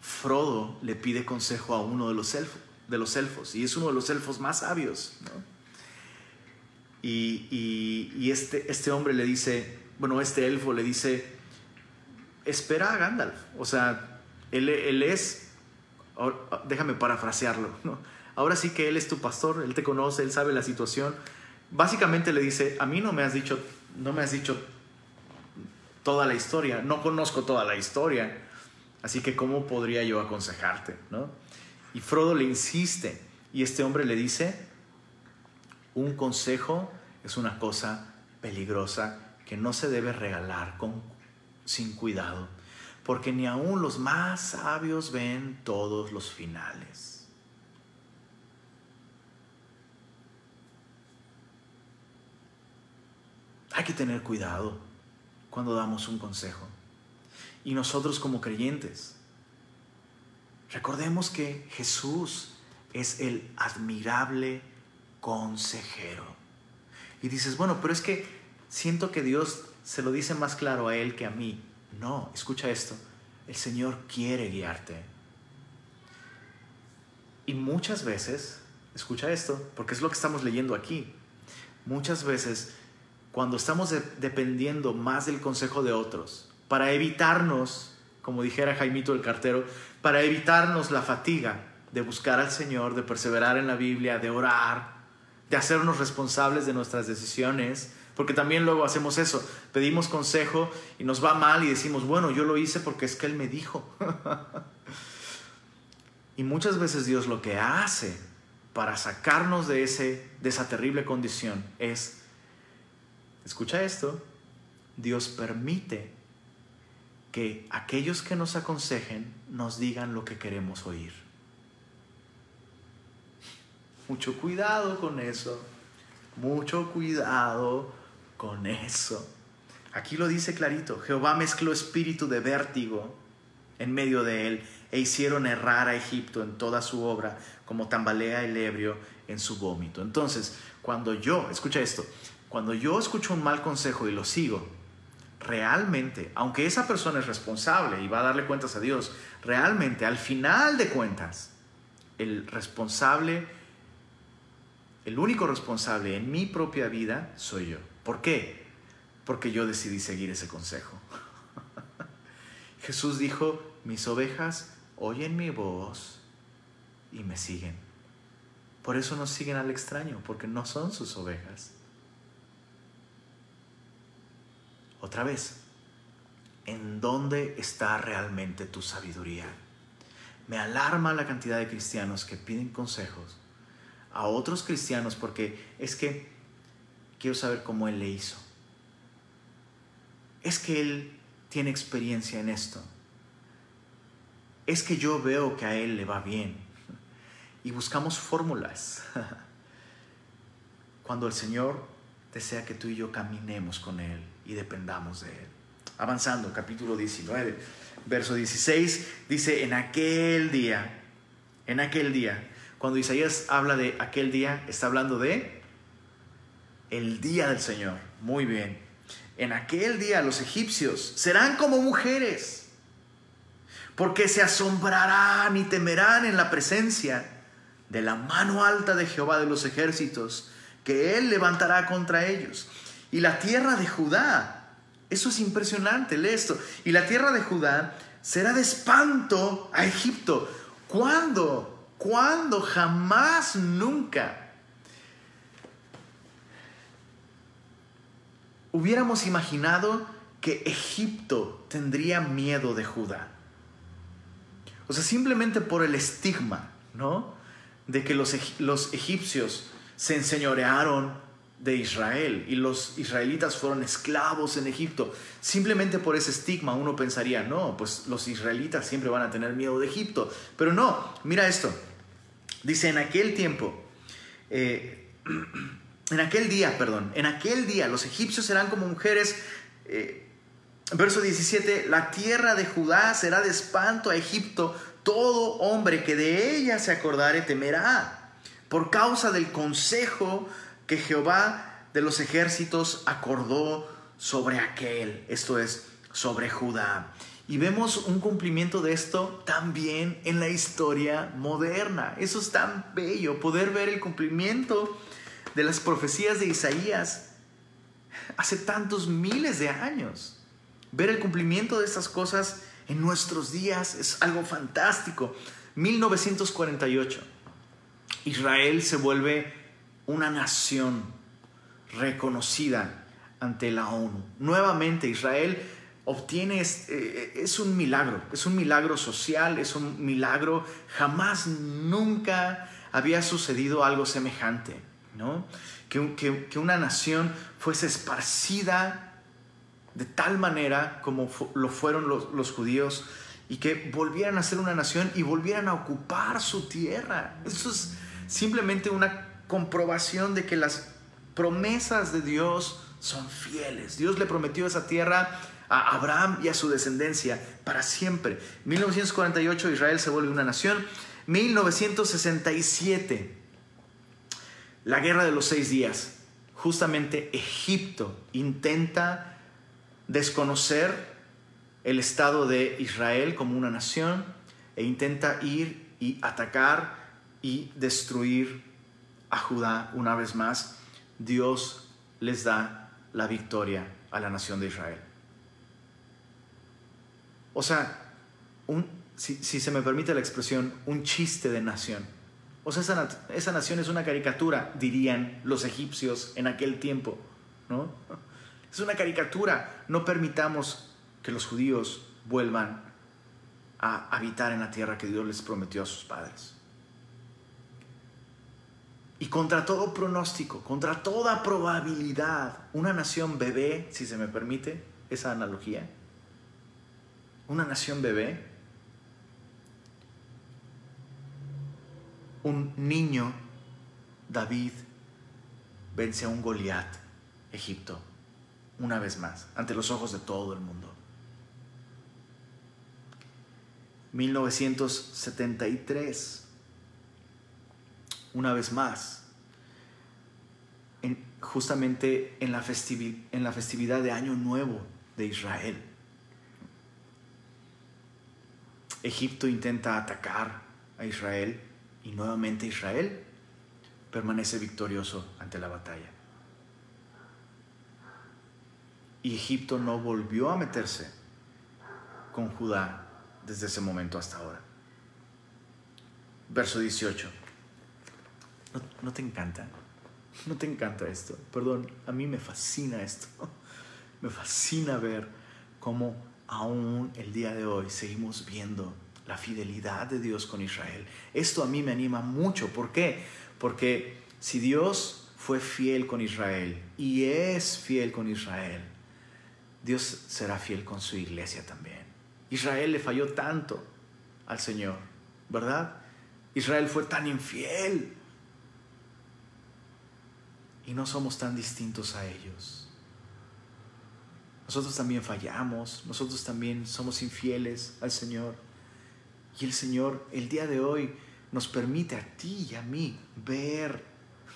Frodo le pide consejo a uno de los, elfos, de los elfos, y es uno de los elfos más sabios. Y, este, este hombre le dice, bueno, este elfo le dice, espera a Gandalf. O sea, él, él es, déjame parafrasearlo, ¿no? ahora sí que él es tu pastor, él te conoce, él sabe la situación. Básicamente le dice, a mí no me has dicho, no me has dicho toda la historia, no conozco toda la historia, así que ¿cómo podría yo aconsejarte? ¿no? Y Frodo le insiste y este hombre le dice, un consejo es una cosa peligrosa que no se debe regalar con, sin cuidado, porque ni aun los más sabios ven todos los finales. Hay que tener cuidado cuando damos un consejo. Y nosotros como creyentes, recordemos que Jesús es el admirable consejero. Y dices, bueno, pero es que siento que Dios se lo dice más claro a él que a mí. No, escucha esto. El Señor quiere guiarte. Y muchas veces, escucha esto, porque es lo que estamos leyendo aquí. Muchas veces, cuando estamos dependiendo más del consejo de otros, para evitarnos, como dijera Jaimito el cartero, para evitarnos la fatiga de buscar al Señor, de perseverar en la Biblia, de orar, de hacernos responsables de nuestras decisiones, porque también luego hacemos eso, pedimos consejo y nos va mal y decimos, bueno, yo lo hice porque es que Él me dijo. y muchas veces Dios lo que hace para sacarnos de, ese, de esa terrible condición es, escucha esto, Dios permite que aquellos que nos aconsejen nos digan lo que queremos oír. Mucho cuidado con eso, mucho cuidado con eso. Aquí lo dice clarito, Jehová mezcló espíritu de vértigo en medio de él e hicieron errar a Egipto en toda su obra como tambalea el ebrio en su vómito. Entonces, cuando yo, escucha esto, cuando yo escucho un mal consejo y lo sigo, realmente, aunque esa persona es responsable y va a darle cuentas a Dios, realmente al final de cuentas, el responsable, el único responsable en mi propia vida soy yo. ¿Por qué? Porque yo decidí seguir ese consejo. Jesús dijo, mis ovejas oyen mi voz y me siguen. Por eso no siguen al extraño, porque no son sus ovejas. Otra vez, ¿en dónde está realmente tu sabiduría? Me alarma la cantidad de cristianos que piden consejos a otros cristianos porque es que quiero saber cómo Él le hizo. Es que Él tiene experiencia en esto. Es que yo veo que a Él le va bien. Y buscamos fórmulas. Cuando el Señor desea que tú y yo caminemos con Él y dependamos de Él. Avanzando, capítulo 19, verso 16, dice, en aquel día, en aquel día, cuando Isaías habla de aquel día, está hablando de el día del Señor. Muy bien. En aquel día los egipcios serán como mujeres, porque se asombrarán y temerán en la presencia de la mano alta de Jehová de los ejércitos, que él levantará contra ellos. Y la tierra de Judá, eso es impresionante, lee esto, y la tierra de Judá será de espanto a Egipto. ¿Cuándo? ¿Cuándo? Jamás, nunca. Hubiéramos imaginado que Egipto tendría miedo de Judá. O sea, simplemente por el estigma, ¿no? De que los, los egipcios se enseñorearon de Israel y los israelitas fueron esclavos en Egipto. Simplemente por ese estigma uno pensaría, no, pues los israelitas siempre van a tener miedo de Egipto. Pero no, mira esto. Dice, en aquel tiempo, eh, en aquel día, perdón, en aquel día los egipcios serán como mujeres. Eh, verso 17, la tierra de Judá será de espanto a Egipto, todo hombre que de ella se acordare temerá, por causa del consejo que Jehová de los ejércitos acordó sobre aquel, esto es, sobre Judá. Y vemos un cumplimiento de esto también en la historia moderna. Eso es tan bello, poder ver el cumplimiento de las profecías de Isaías hace tantos miles de años. Ver el cumplimiento de estas cosas en nuestros días es algo fantástico. 1948. Israel se vuelve una nación reconocida ante la ONU. Nuevamente Israel obtiene, eh, es, un milagro, es un milagro social, es un milagro, jamás, nunca había sucedido algo semejante, Que, una nación fuese esparcida de tal manera como lo fueron los, los judíos y que volvieran a ser una nación y volvieran a ocupar su tierra. Eso es simplemente una comprobación de que las promesas de Dios son fieles. Dios le prometió esa tierra a Abraham y a su descendencia para siempre. 1948 Israel se vuelve una nación. 1967, la guerra de los seis días. Justamente Egipto intenta desconocer el Estado de Israel como una nación e intenta ir y atacar y destruir a Judá una vez más, Dios les da la victoria a la nación de Israel. O sea, un, si, se me permite la expresión, un chiste de nación. O sea, esa, esa, nación es una caricatura, dirían los egipcios en aquel tiempo, ¿no? Es una caricatura. No permitamos que los judíos vuelvan a habitar en la tierra que Dios les prometió a sus padres. Y contra todo pronóstico, contra toda probabilidad, una nación bebé, si se me permite esa analogía, una nación bebé, un niño, David, vence a un Goliat, Egipto, una vez más, ante los ojos de todo el mundo. 1973 una vez más, justamente en la, en la festividad de Año Nuevo de Israel. Egipto intenta atacar a Israel y nuevamente Israel permanece victorioso ante la batalla. Y Egipto no volvió a meterse con Judá desde ese momento hasta ahora. Verso 18. ¿No, te encanta? ¿No te encanta esto? Perdón, a mí me fascina esto. Me fascina ver cómo aún el día de hoy seguimos viendo la fidelidad de Dios con Israel. Esto a mí me anima mucho. ¿Por qué? Porque si Dios fue fiel con Israel y es fiel con Israel, Dios será fiel con su iglesia también. Israel le falló tanto al Señor, ¿verdad? Israel fue tan infiel y no somos tan distintos a ellos. Nosotros también fallamos, nosotros también somos infieles al Señor. Y el Señor el día de hoy nos permite a ti y a mí ver.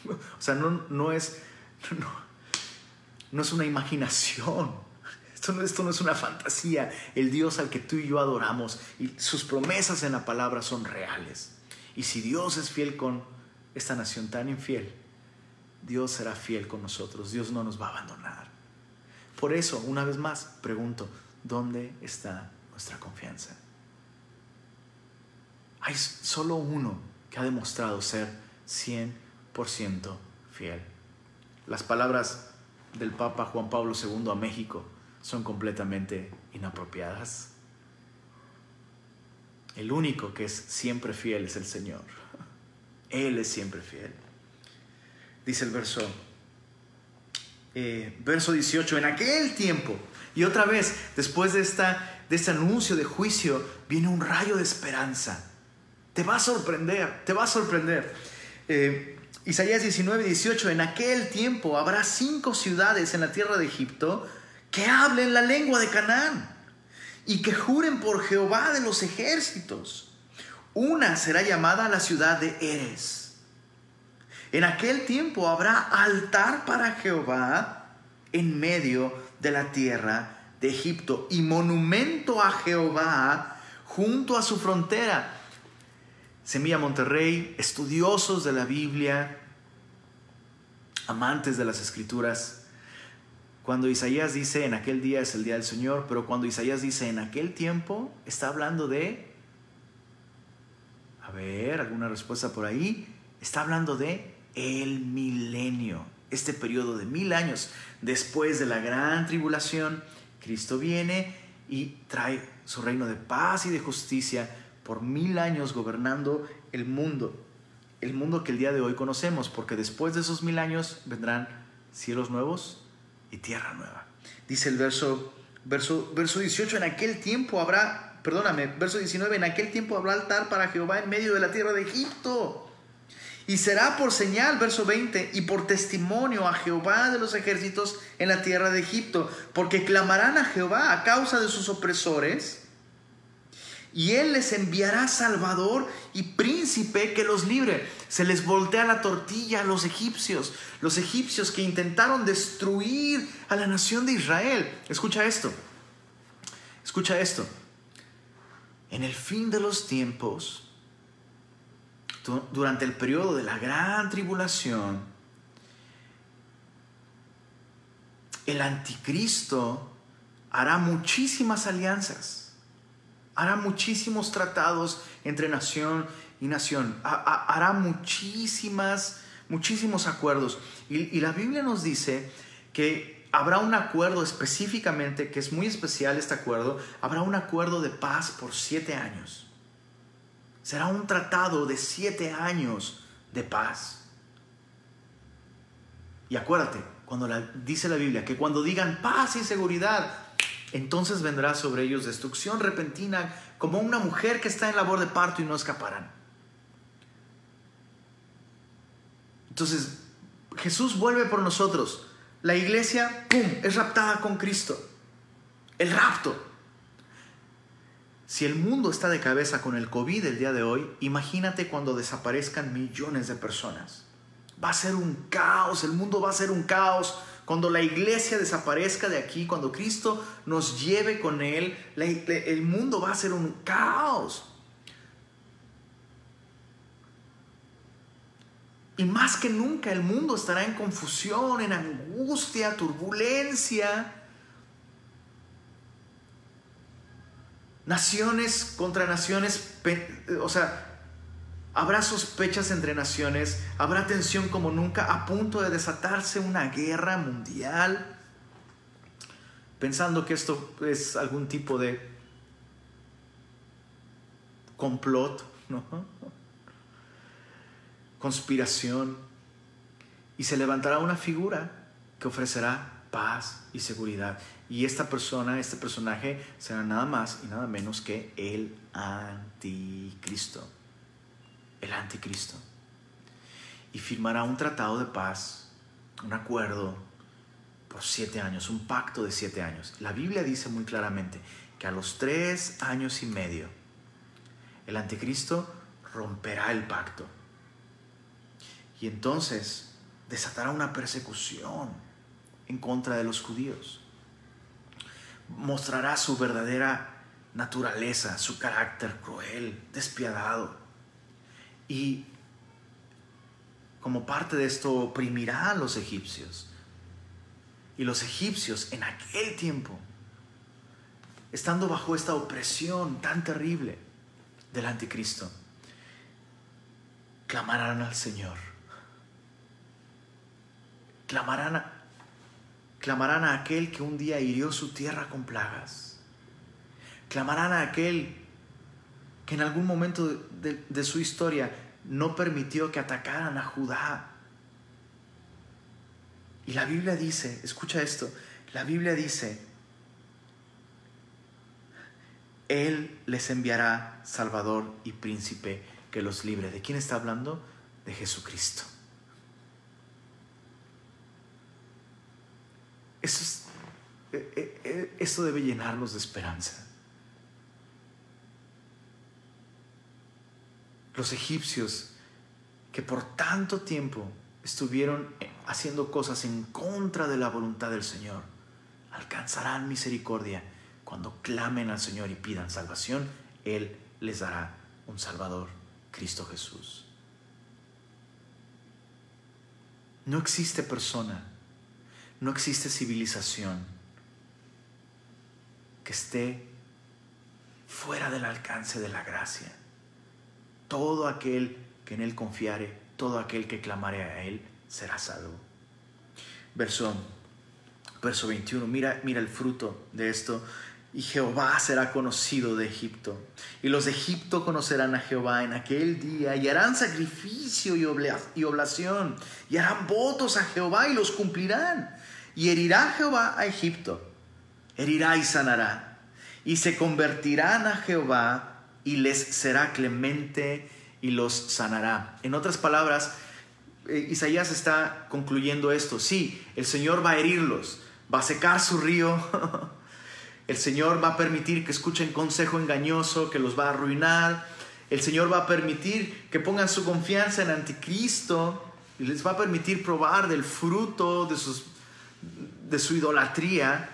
O sea, no, no es, no, es una imaginación. Esto no, esto no es una fantasía. El Dios al que tú y yo adoramos y sus promesas en la palabra son reales. Y si Dios es fiel con esta nación tan infiel, Dios será fiel con nosotros, Dios no nos va a abandonar. Por eso, una vez más, pregunto, ¿dónde está nuestra confianza? Hay solo uno que ha demostrado ser 100% fiel. Las palabras del Papa Juan Pablo II a México son completamente inapropiadas. El único que es siempre fiel es el Señor. Él es siempre fiel. Dice el verso eh, verso 18, en aquel tiempo, y otra vez, después de, esta, de este anuncio de juicio, viene un rayo de esperanza. Te va a sorprender, te va a sorprender. Eh, Isaías 19, 18, en aquel tiempo habrá cinco ciudades en la tierra de Egipto que hablen la lengua de Canaán y que juren por Jehová de los ejércitos. Una será llamada la ciudad de Eres. En aquel tiempo habrá altar para Jehová en medio de la tierra de Egipto y monumento a Jehová junto a su frontera. Semilla Monterrey, estudiosos de la Biblia, amantes de las escrituras, cuando Isaías dice en aquel día es el día del Señor, pero cuando Isaías dice en aquel tiempo, está hablando de, a ver, alguna respuesta por ahí, está hablando de el milenio, este periodo de mil años. Después de la gran tribulación, Cristo viene y trae su reino de paz y de justicia por mil años gobernando el mundo, el mundo que el día de hoy conocemos, porque después de esos mil años vendrán cielos nuevos y tierra nueva. Dice el verso, verso, verso 18, en aquel tiempo habrá, perdóname, verso 19, en aquel tiempo habrá altar para Jehová en medio de la tierra de Egipto. Y será por señal, verso 20, y por testimonio a Jehová de los ejércitos en la tierra de Egipto, porque clamarán a Jehová a causa de sus opresores, y él les enviará salvador y príncipe que los libre. Se les voltea la tortilla a los egipcios, los egipcios que intentaron destruir a la nación de Israel. Escucha esto, escucha esto. En el fin de los tiempos, durante el periodo de la gran tribulación, el anticristo hará muchísimas alianzas, hará muchísimos tratados entre nación y nación, hará muchísimas, muchísimos acuerdos. Y, la Biblia nos dice que habrá un acuerdo específicamente, que es muy especial este acuerdo, habrá un acuerdo de paz por siete años. Será un tratado de siete años de paz. Y acuérdate, cuando dice la Biblia, que cuando digan paz y seguridad, entonces vendrá sobre ellos destrucción repentina, como una mujer que está en labor de parto y no escaparán. Entonces, Jesús vuelve por nosotros. La iglesia, ¡pum!, es raptada con Cristo. El rapto. Si el mundo está de cabeza con el COVID el día de hoy, imagínate cuando desaparezcan millones de personas. Va a ser un caos, el mundo va a ser un caos. Cuando la iglesia desaparezca de aquí, cuando Cristo nos lleve con Él, el mundo va a ser un caos. Y más que nunca el mundo estará en confusión, en angustia, turbulencia. Naciones contra naciones, o sea, habrá sospechas entre naciones, habrá tensión como nunca, a punto de desatarse una guerra mundial, pensando que esto es algún tipo de complot, ¿no? conspiración, y se levantará una figura que ofrecerá paz y seguridad. Y esta persona, este personaje, será nada más y nada menos que el anticristo. El anticristo. Y firmará un tratado de paz, un acuerdo por siete años, un pacto de siete años. La Biblia dice muy claramente que a los tres años y medio, el anticristo romperá el pacto. Y entonces desatará una persecución en contra de los judíos mostrará su verdadera naturaleza, su carácter cruel, despiadado. Y como parte de esto oprimirá a los egipcios. Y los egipcios en aquel tiempo, estando bajo esta opresión tan terrible del anticristo, clamarán al Señor. Clamarán a, Clamarán a aquel que un día hirió su tierra con plagas. Clamarán a aquel en algún momento de, su historia no permitió que atacaran a Judá. Y la Biblia dice, escucha esto, la Biblia dice, Él les enviará Salvador y Príncipe que los libre. ¿De quién está hablando? De Jesucristo. Eso, eh, eh, eh, esto debe llenarnos de esperanza. Los egipcios que por tanto tiempo estuvieron haciendo cosas en contra de la voluntad del Señor, alcanzarán misericordia cuando clamen al Señor y pidan salvación. Él les dará un Salvador, Cristo Jesús. No existe persona, no existe civilización que esté fuera del alcance de la gracia. Todo aquel que en Él confiare, todo aquel que clamare a Él, será salvo. Verso, verso 21, mira, mira el fruto de esto. Y Jehová será conocido de Egipto. Y los de Egipto conocerán a Jehová en aquel día y harán sacrificio y oblación. Y harán votos a Jehová y los cumplirán. Y herirá Jehová a Egipto. Herirá y sanará. Y se convertirán a Jehová y les será clemente y los sanará. En otras palabras, eh, Isaías está concluyendo esto. Sí, el Señor va a herirlos, va a secar su río. el Señor va a permitir que escuchen consejo engañoso que los va a arruinar. El Señor va a permitir que pongan su confianza en Anticristo y les va a permitir probar del fruto de, de su idolatría.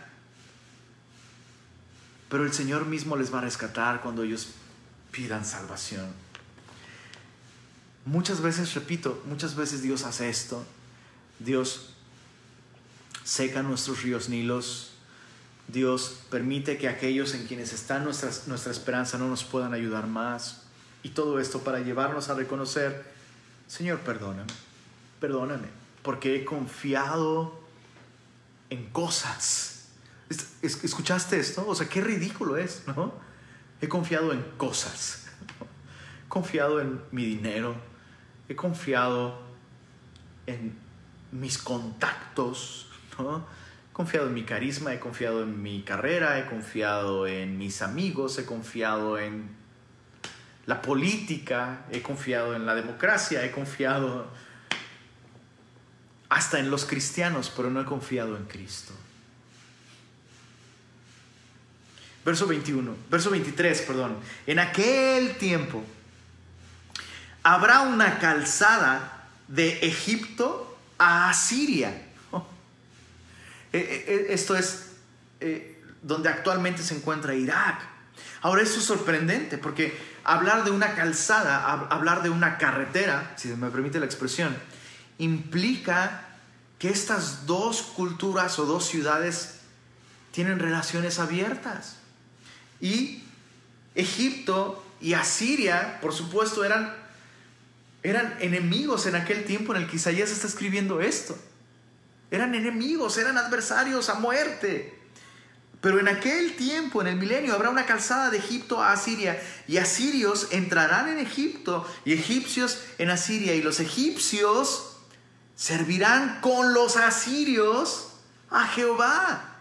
Pero el Señor mismo les va a rescatar cuando ellos pidan salvación. Muchas veces, repito, muchas veces Dios hace esto. Dios seca nuestros ríos Nilos. Dios permite que aquellos en quienes está nuestra, nuestra esperanza no nos puedan ayudar más. Y todo esto para llevarnos a reconocer, Señor, perdóname, perdóname, porque he confiado en cosas. ¿Escuchaste esto? O sea, qué ridículo es, ¿no? He confiado en cosas. He confiado en mi dinero, he confiado en mis contactos, he confiado en mi carisma, he confiado en mi carrera, he confiado en mis amigos, he confiado en la política, he confiado en la democracia, he confiado hasta en los cristianos, pero no he confiado en Cristo. Verso 21, verso 23, perdón. En aquel tiempo habrá una calzada de Egipto a Asiria. Eh, eh, eh, esto es donde actualmente se encuentra Irak. Ahora, esto es sorprendente porque hablar de una calzada, hablar de una carretera, si me permite la expresión, implica que estas dos culturas o dos ciudades tienen relaciones abiertas. Y Egipto y Asiria, por supuesto, eran eran enemigos en aquel tiempo en el que Isaías está escribiendo esto. Eran enemigos, eran adversarios a muerte. Pero en aquel tiempo, en el milenio, habrá una calzada de Egipto a Asiria, y asirios entrarán en Egipto, y egipcios en Asiria, y los egipcios servirán con los asirios a Jehová.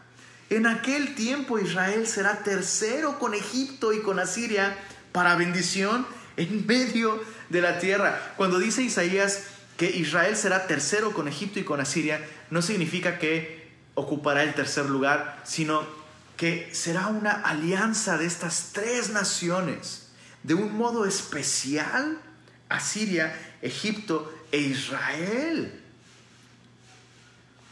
En aquel tiempo Israel será tercero con Egipto y con Asiria para bendición en medio de la tierra. Cuando dice Isaías que Israel será tercero con Egipto y con Asiria, no significa que ocupará el tercer lugar, sino que será una alianza de estas tres naciones, de un modo especial, Asiria, Egipto e Israel.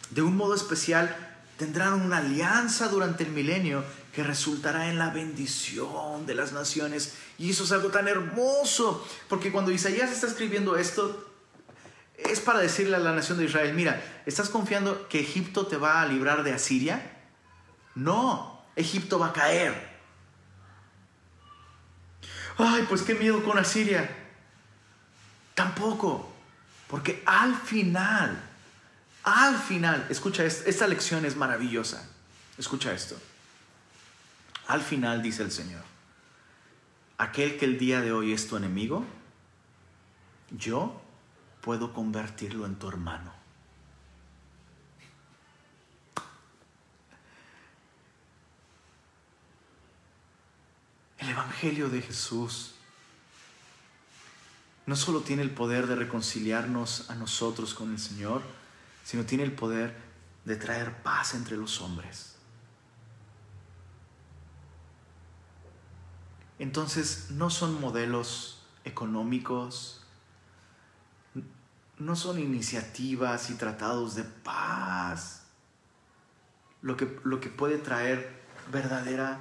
De un modo especial tendrán una alianza durante el milenio que resultará en la bendición de las naciones. Y eso es algo tan hermoso, porque cuando Isaías está escribiendo esto, es para decirle a la nación de Israel, mira, ¿estás confiando que Egipto te va a librar de Asiria? No, Egipto va a caer. Ay, pues qué miedo con Asiria. Tampoco, porque al final, al final, escucha, esta lección es maravillosa. Escucha esto. Al final dice el Señor, aquel que el día de hoy es tu enemigo, yo puedo convertirlo en tu hermano. El Evangelio de Jesús no solo tiene el poder de reconciliarnos a nosotros con el Señor, sino tiene el poder de traer paz entre los hombres. Entonces no son modelos económicos, no son iniciativas y tratados de paz lo que, lo que puede traer verdadera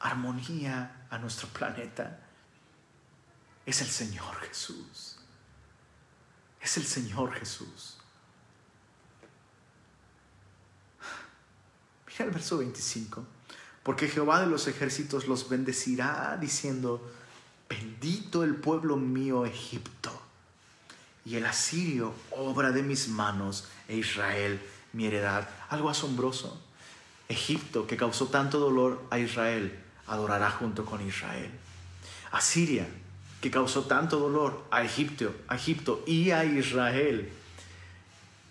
armonía a nuestro planeta. Es el Señor Jesús. Es el Señor Jesús. El verso 25. Porque Jehová de los ejércitos los bendecirá diciendo, bendito el pueblo mío Egipto y el asirio, obra de mis manos, e Israel, mi heredad. Algo asombroso. Egipto, que causó tanto dolor a Israel, adorará junto con Israel. Asiria, que causó tanto dolor a Egipto, a Egipto y a Israel.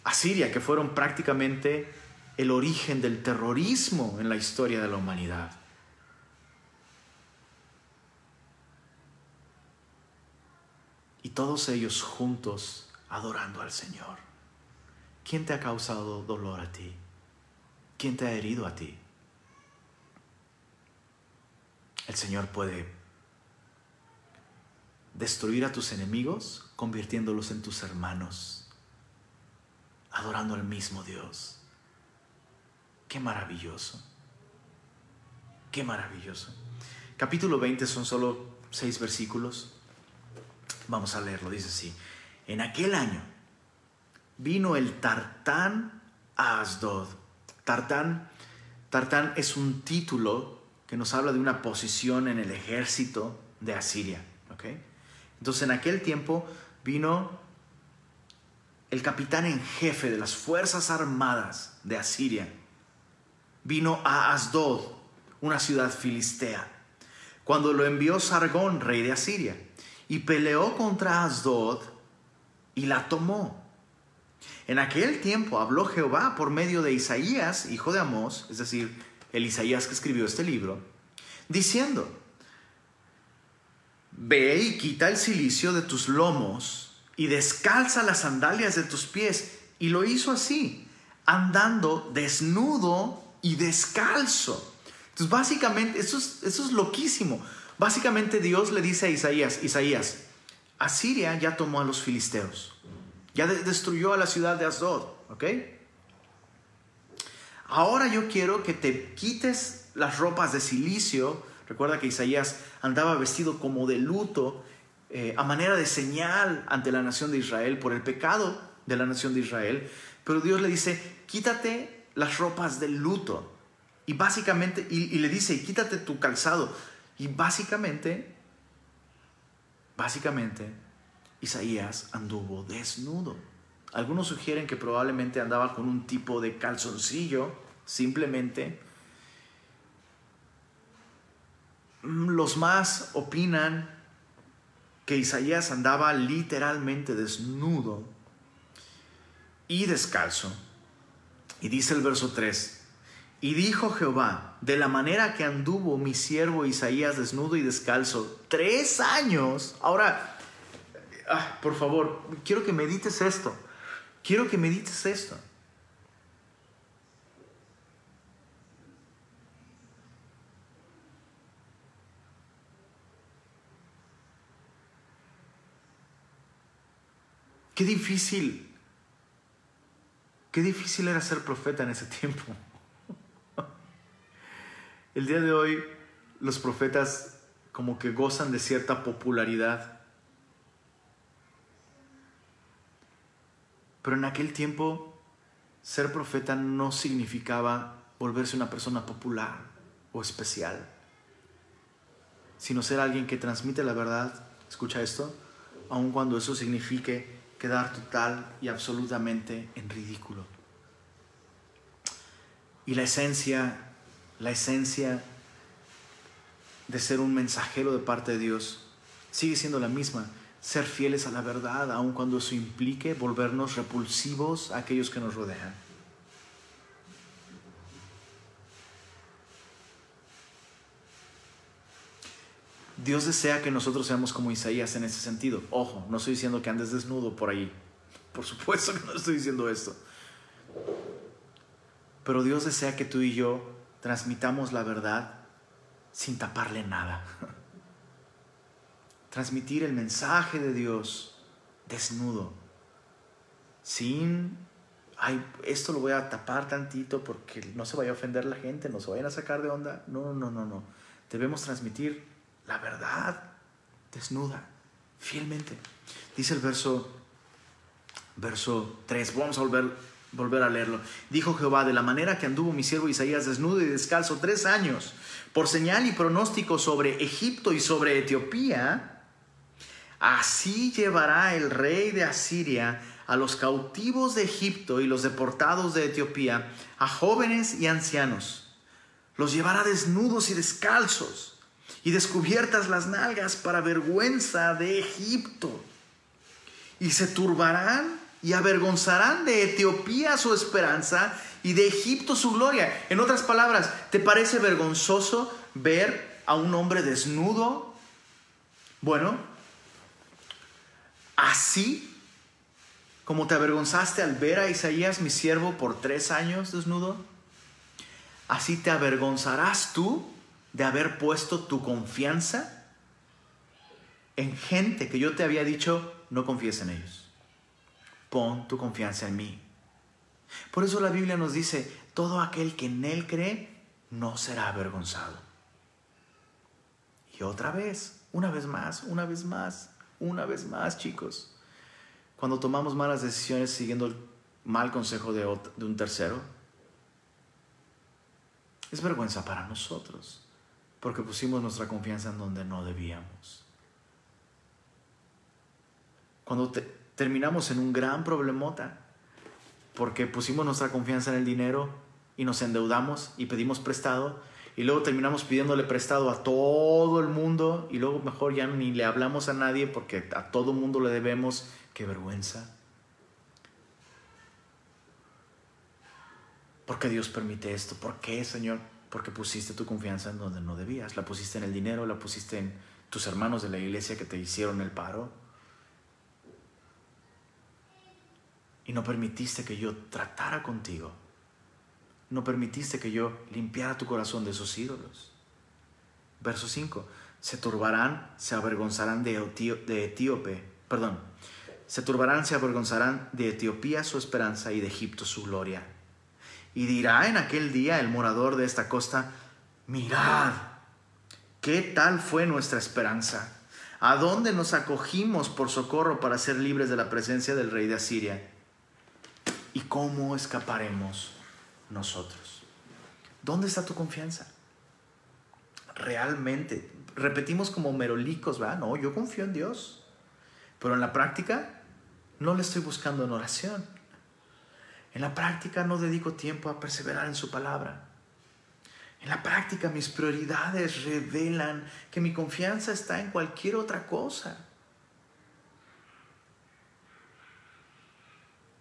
Asiria, que fueron prácticamente el origen del terrorismo en la historia de la humanidad. Y todos ellos juntos adorando al Señor. ¿Quién te ha causado dolor a ti? ¿Quién te ha herido a ti? El Señor puede destruir a tus enemigos convirtiéndolos en tus hermanos, adorando al mismo Dios. Qué maravilloso. Qué maravilloso. Capítulo 20 son solo seis versículos. Vamos a leerlo. Dice así. En aquel año vino el Tartán a Asdod. Tartán, Tartán es un título que nos habla de una posición en el ejército de Asiria. ¿okay? Entonces en aquel tiempo vino el capitán en jefe de las fuerzas armadas de Asiria. Vino a Asdod, una ciudad filistea, cuando lo envió Sargón, rey de Asiria, y peleó contra Asdod y la tomó. En aquel tiempo habló Jehová por medio de Isaías, hijo de Amós, es decir, el Isaías que escribió este libro, diciendo, Ve y quita el cilicio de tus lomos y descalza las sandalias de tus pies. Y lo hizo así, andando desnudo y descalzo. Entonces, básicamente, eso es, eso es loquísimo. Básicamente Dios le dice a Isaías, Isaías, Asiria ya tomó a los filisteos, ya destruyó a la ciudad de Asdod, ¿ok? Ahora yo quiero que te quites las ropas de silicio Recuerda que Isaías andaba vestido como de luto eh, a manera de señal ante la nación de Israel por el pecado de la nación de Israel. Pero Dios le dice, quítate las ropas del luto. Y básicamente, y, le dice, quítate tu calzado. Y básicamente, básicamente, Isaías anduvo desnudo. Algunos sugieren que probablemente andaba con un tipo de calzoncillo, simplemente Mm, los más opinan que Isaías andaba literalmente desnudo y descalzo. Y dice el verso 3, y dijo Jehová, de la manera que anduvo mi siervo Isaías desnudo y descalzo tres años. Ahora, ah, por favor, quiero que medites esto. Quiero que medites esto. Qué difícil, qué difícil era ser profeta en ese tiempo. El día de hoy los profetas como que gozan de cierta popularidad. Pero en aquel tiempo ser profeta no significaba volverse una persona popular o especial, sino ser alguien que transmite la verdad, escucha esto, aun cuando eso signifique quedar total y absolutamente en ridículo. Y la esencia, la esencia de ser un mensajero de parte de Dios sigue siendo la misma, ser fieles a la verdad, aun cuando eso implique volvernos repulsivos a aquellos que nos rodean. Dios desea que nosotros seamos como Isaías en ese sentido. Ojo, no estoy diciendo que andes desnudo por ahí. Por supuesto que no estoy diciendo esto. Pero Dios desea que tú y yo transmitamos la verdad sin taparle nada. Transmitir el mensaje de Dios desnudo, sin, ay, esto lo voy a tapar tantito porque no se vaya a ofender la gente, no se vayan a sacar de onda. No, no, no, no. Debemos transmitir la verdad desnuda, fielmente. Dice el verso, verso 3, vamos a volver, volver a leerlo. Dijo Jehová, de la manera que anduvo mi siervo Isaías desnudo y descalzo tres años, por señal y pronóstico sobre Egipto y sobre Etiopía, así llevará el rey de Asiria a los cautivos de Egipto y los deportados de Etiopía, a jóvenes y ancianos. Los llevará desnudos y descalzos y descubiertas las nalgas para vergüenza de Egipto. Y se turbarán y avergonzarán de Etiopía su esperanza y de Egipto su gloria. En otras palabras, ¿te parece vergonzoso ver a un hombre desnudo? Bueno, así como te avergonzaste al ver a Isaías, mi siervo, por tres años desnudo, así te avergonzarás tú de haber puesto tu confianza en gente que yo te había dicho, no confíes en ellos. Pon tu confianza en mí. Por eso la Biblia nos dice, todo aquel que en Él cree no será avergonzado. Y otra vez, una vez más, una vez más, una vez más, chicos. Cuando tomamos malas decisiones siguiendo el mal consejo de, de un tercero, es vergüenza para nosotros porque pusimos nuestra confianza en donde no debíamos. Cuando terminamos en un gran problemota, porque pusimos nuestra confianza en el dinero y nos endeudamos y pedimos prestado, y luego terminamos pidiéndole prestado a todo el mundo y luego mejor ya ni le hablamos a nadie porque a todo el mundo le debemos. ¡Qué vergüenza! ¿Por qué Dios permite esto? ¿Por qué, Señor? Porque pusiste tu confianza en donde no debías. La pusiste en el dinero, la pusiste en tus hermanos de la iglesia que te hicieron el paro. Y no permitiste que yo tratara contigo. No permitiste que yo limpiara tu corazón de esos ídolos. Verso 5. Se turbarán, se avergonzarán de, de Etíope. Perdón. Se turbarán, se avergonzarán de Etiopía su esperanza y de Egipto su gloria y dirá en aquel día el morador de esta costa, mirad, ¿qué tal fue nuestra esperanza? ¿A dónde nos acogimos por socorro para ser libres de la presencia del rey de Asiria? ¿Y cómo escaparemos nosotros? ¿Dónde está tu confianza? Realmente, repetimos como merolicos, ¿verdad? No, yo confío en Dios. Pero en la práctica, no le estoy buscando en oración. En la práctica no dedico tiempo a perseverar en su palabra. En la práctica mis prioridades revelan que mi confianza está en cualquier otra cosa.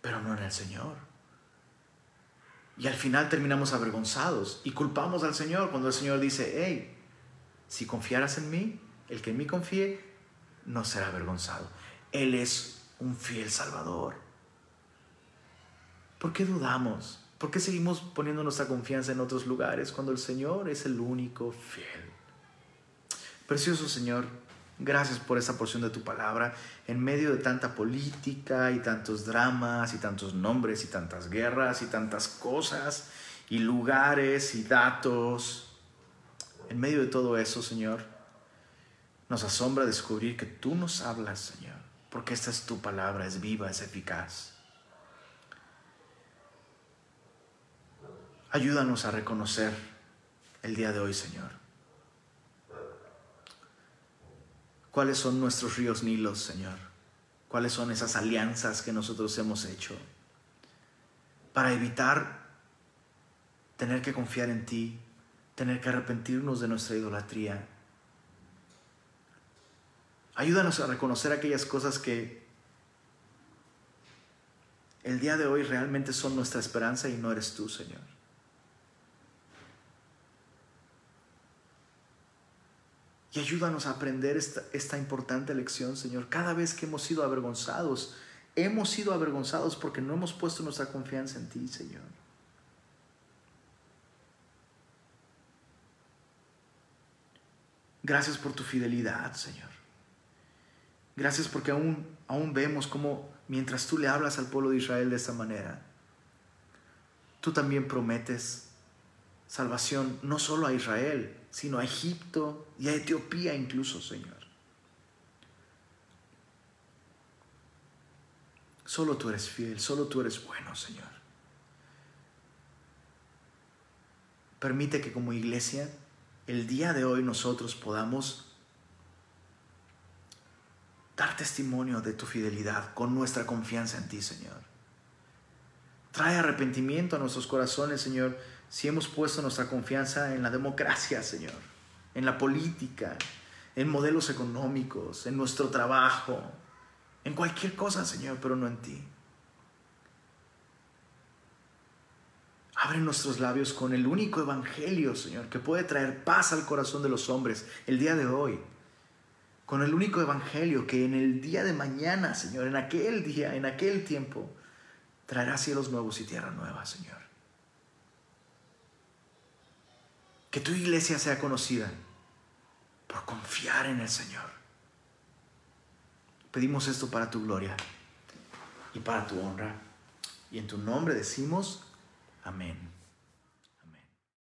Pero no en el Señor. Y al final terminamos avergonzados y culpamos al Señor cuando el Señor dice, hey, si confiaras en mí, el que en mí confíe no será avergonzado. Él es un fiel Salvador. ¿Por qué dudamos? ¿Por qué seguimos poniendo nuestra confianza en otros lugares cuando el Señor es el único fiel? Precioso Señor, gracias por esa porción de tu palabra. En medio de tanta política y tantos dramas y tantos nombres y tantas guerras y tantas cosas y lugares y datos, en medio de todo eso, Señor, nos asombra descubrir que tú nos hablas, Señor, porque esta es tu palabra, es viva, es eficaz. Ayúdanos a reconocer el día de hoy, Señor. ¿Cuáles son nuestros ríos Nilos, Señor? ¿Cuáles son esas alianzas que nosotros hemos hecho para evitar tener que confiar en ti, tener que arrepentirnos de nuestra idolatría? Ayúdanos a reconocer aquellas cosas que el día de hoy realmente son nuestra esperanza y no eres tú, Señor. Y ayúdanos a aprender esta, importante lección, Señor. Cada vez que hemos sido avergonzados, hemos sido avergonzados porque no hemos puesto nuestra confianza en ti, Señor. Gracias por tu fidelidad, Señor. Gracias porque aún, aún vemos cómo mientras tú le hablas al pueblo de Israel de esta manera, tú también prometes salvación no solo a Israel, sino a Egipto y a Etiopía incluso, Señor. Solo tú eres fiel, solo tú eres bueno, Señor. Permite que como iglesia el día de hoy nosotros podamos dar testimonio de tu fidelidad con nuestra confianza en ti, Señor. Trae arrepentimiento a nuestros corazones, Señor, si hemos puesto nuestra confianza en la democracia, Señor, en la política, en modelos económicos, en nuestro trabajo, en cualquier cosa, Señor, pero no en ti. Abre nuestros labios con el único evangelio, Señor, que puede traer paz al corazón de los hombres el día de hoy. Con el único evangelio que en el día de mañana, Señor, en aquel día, en aquel tiempo, traerá cielos nuevos y tierra nueva, Señor. Que tu iglesia sea conocida por confiar en el Señor. Pedimos esto para tu gloria y para tu honra. Y en tu nombre decimos, amén.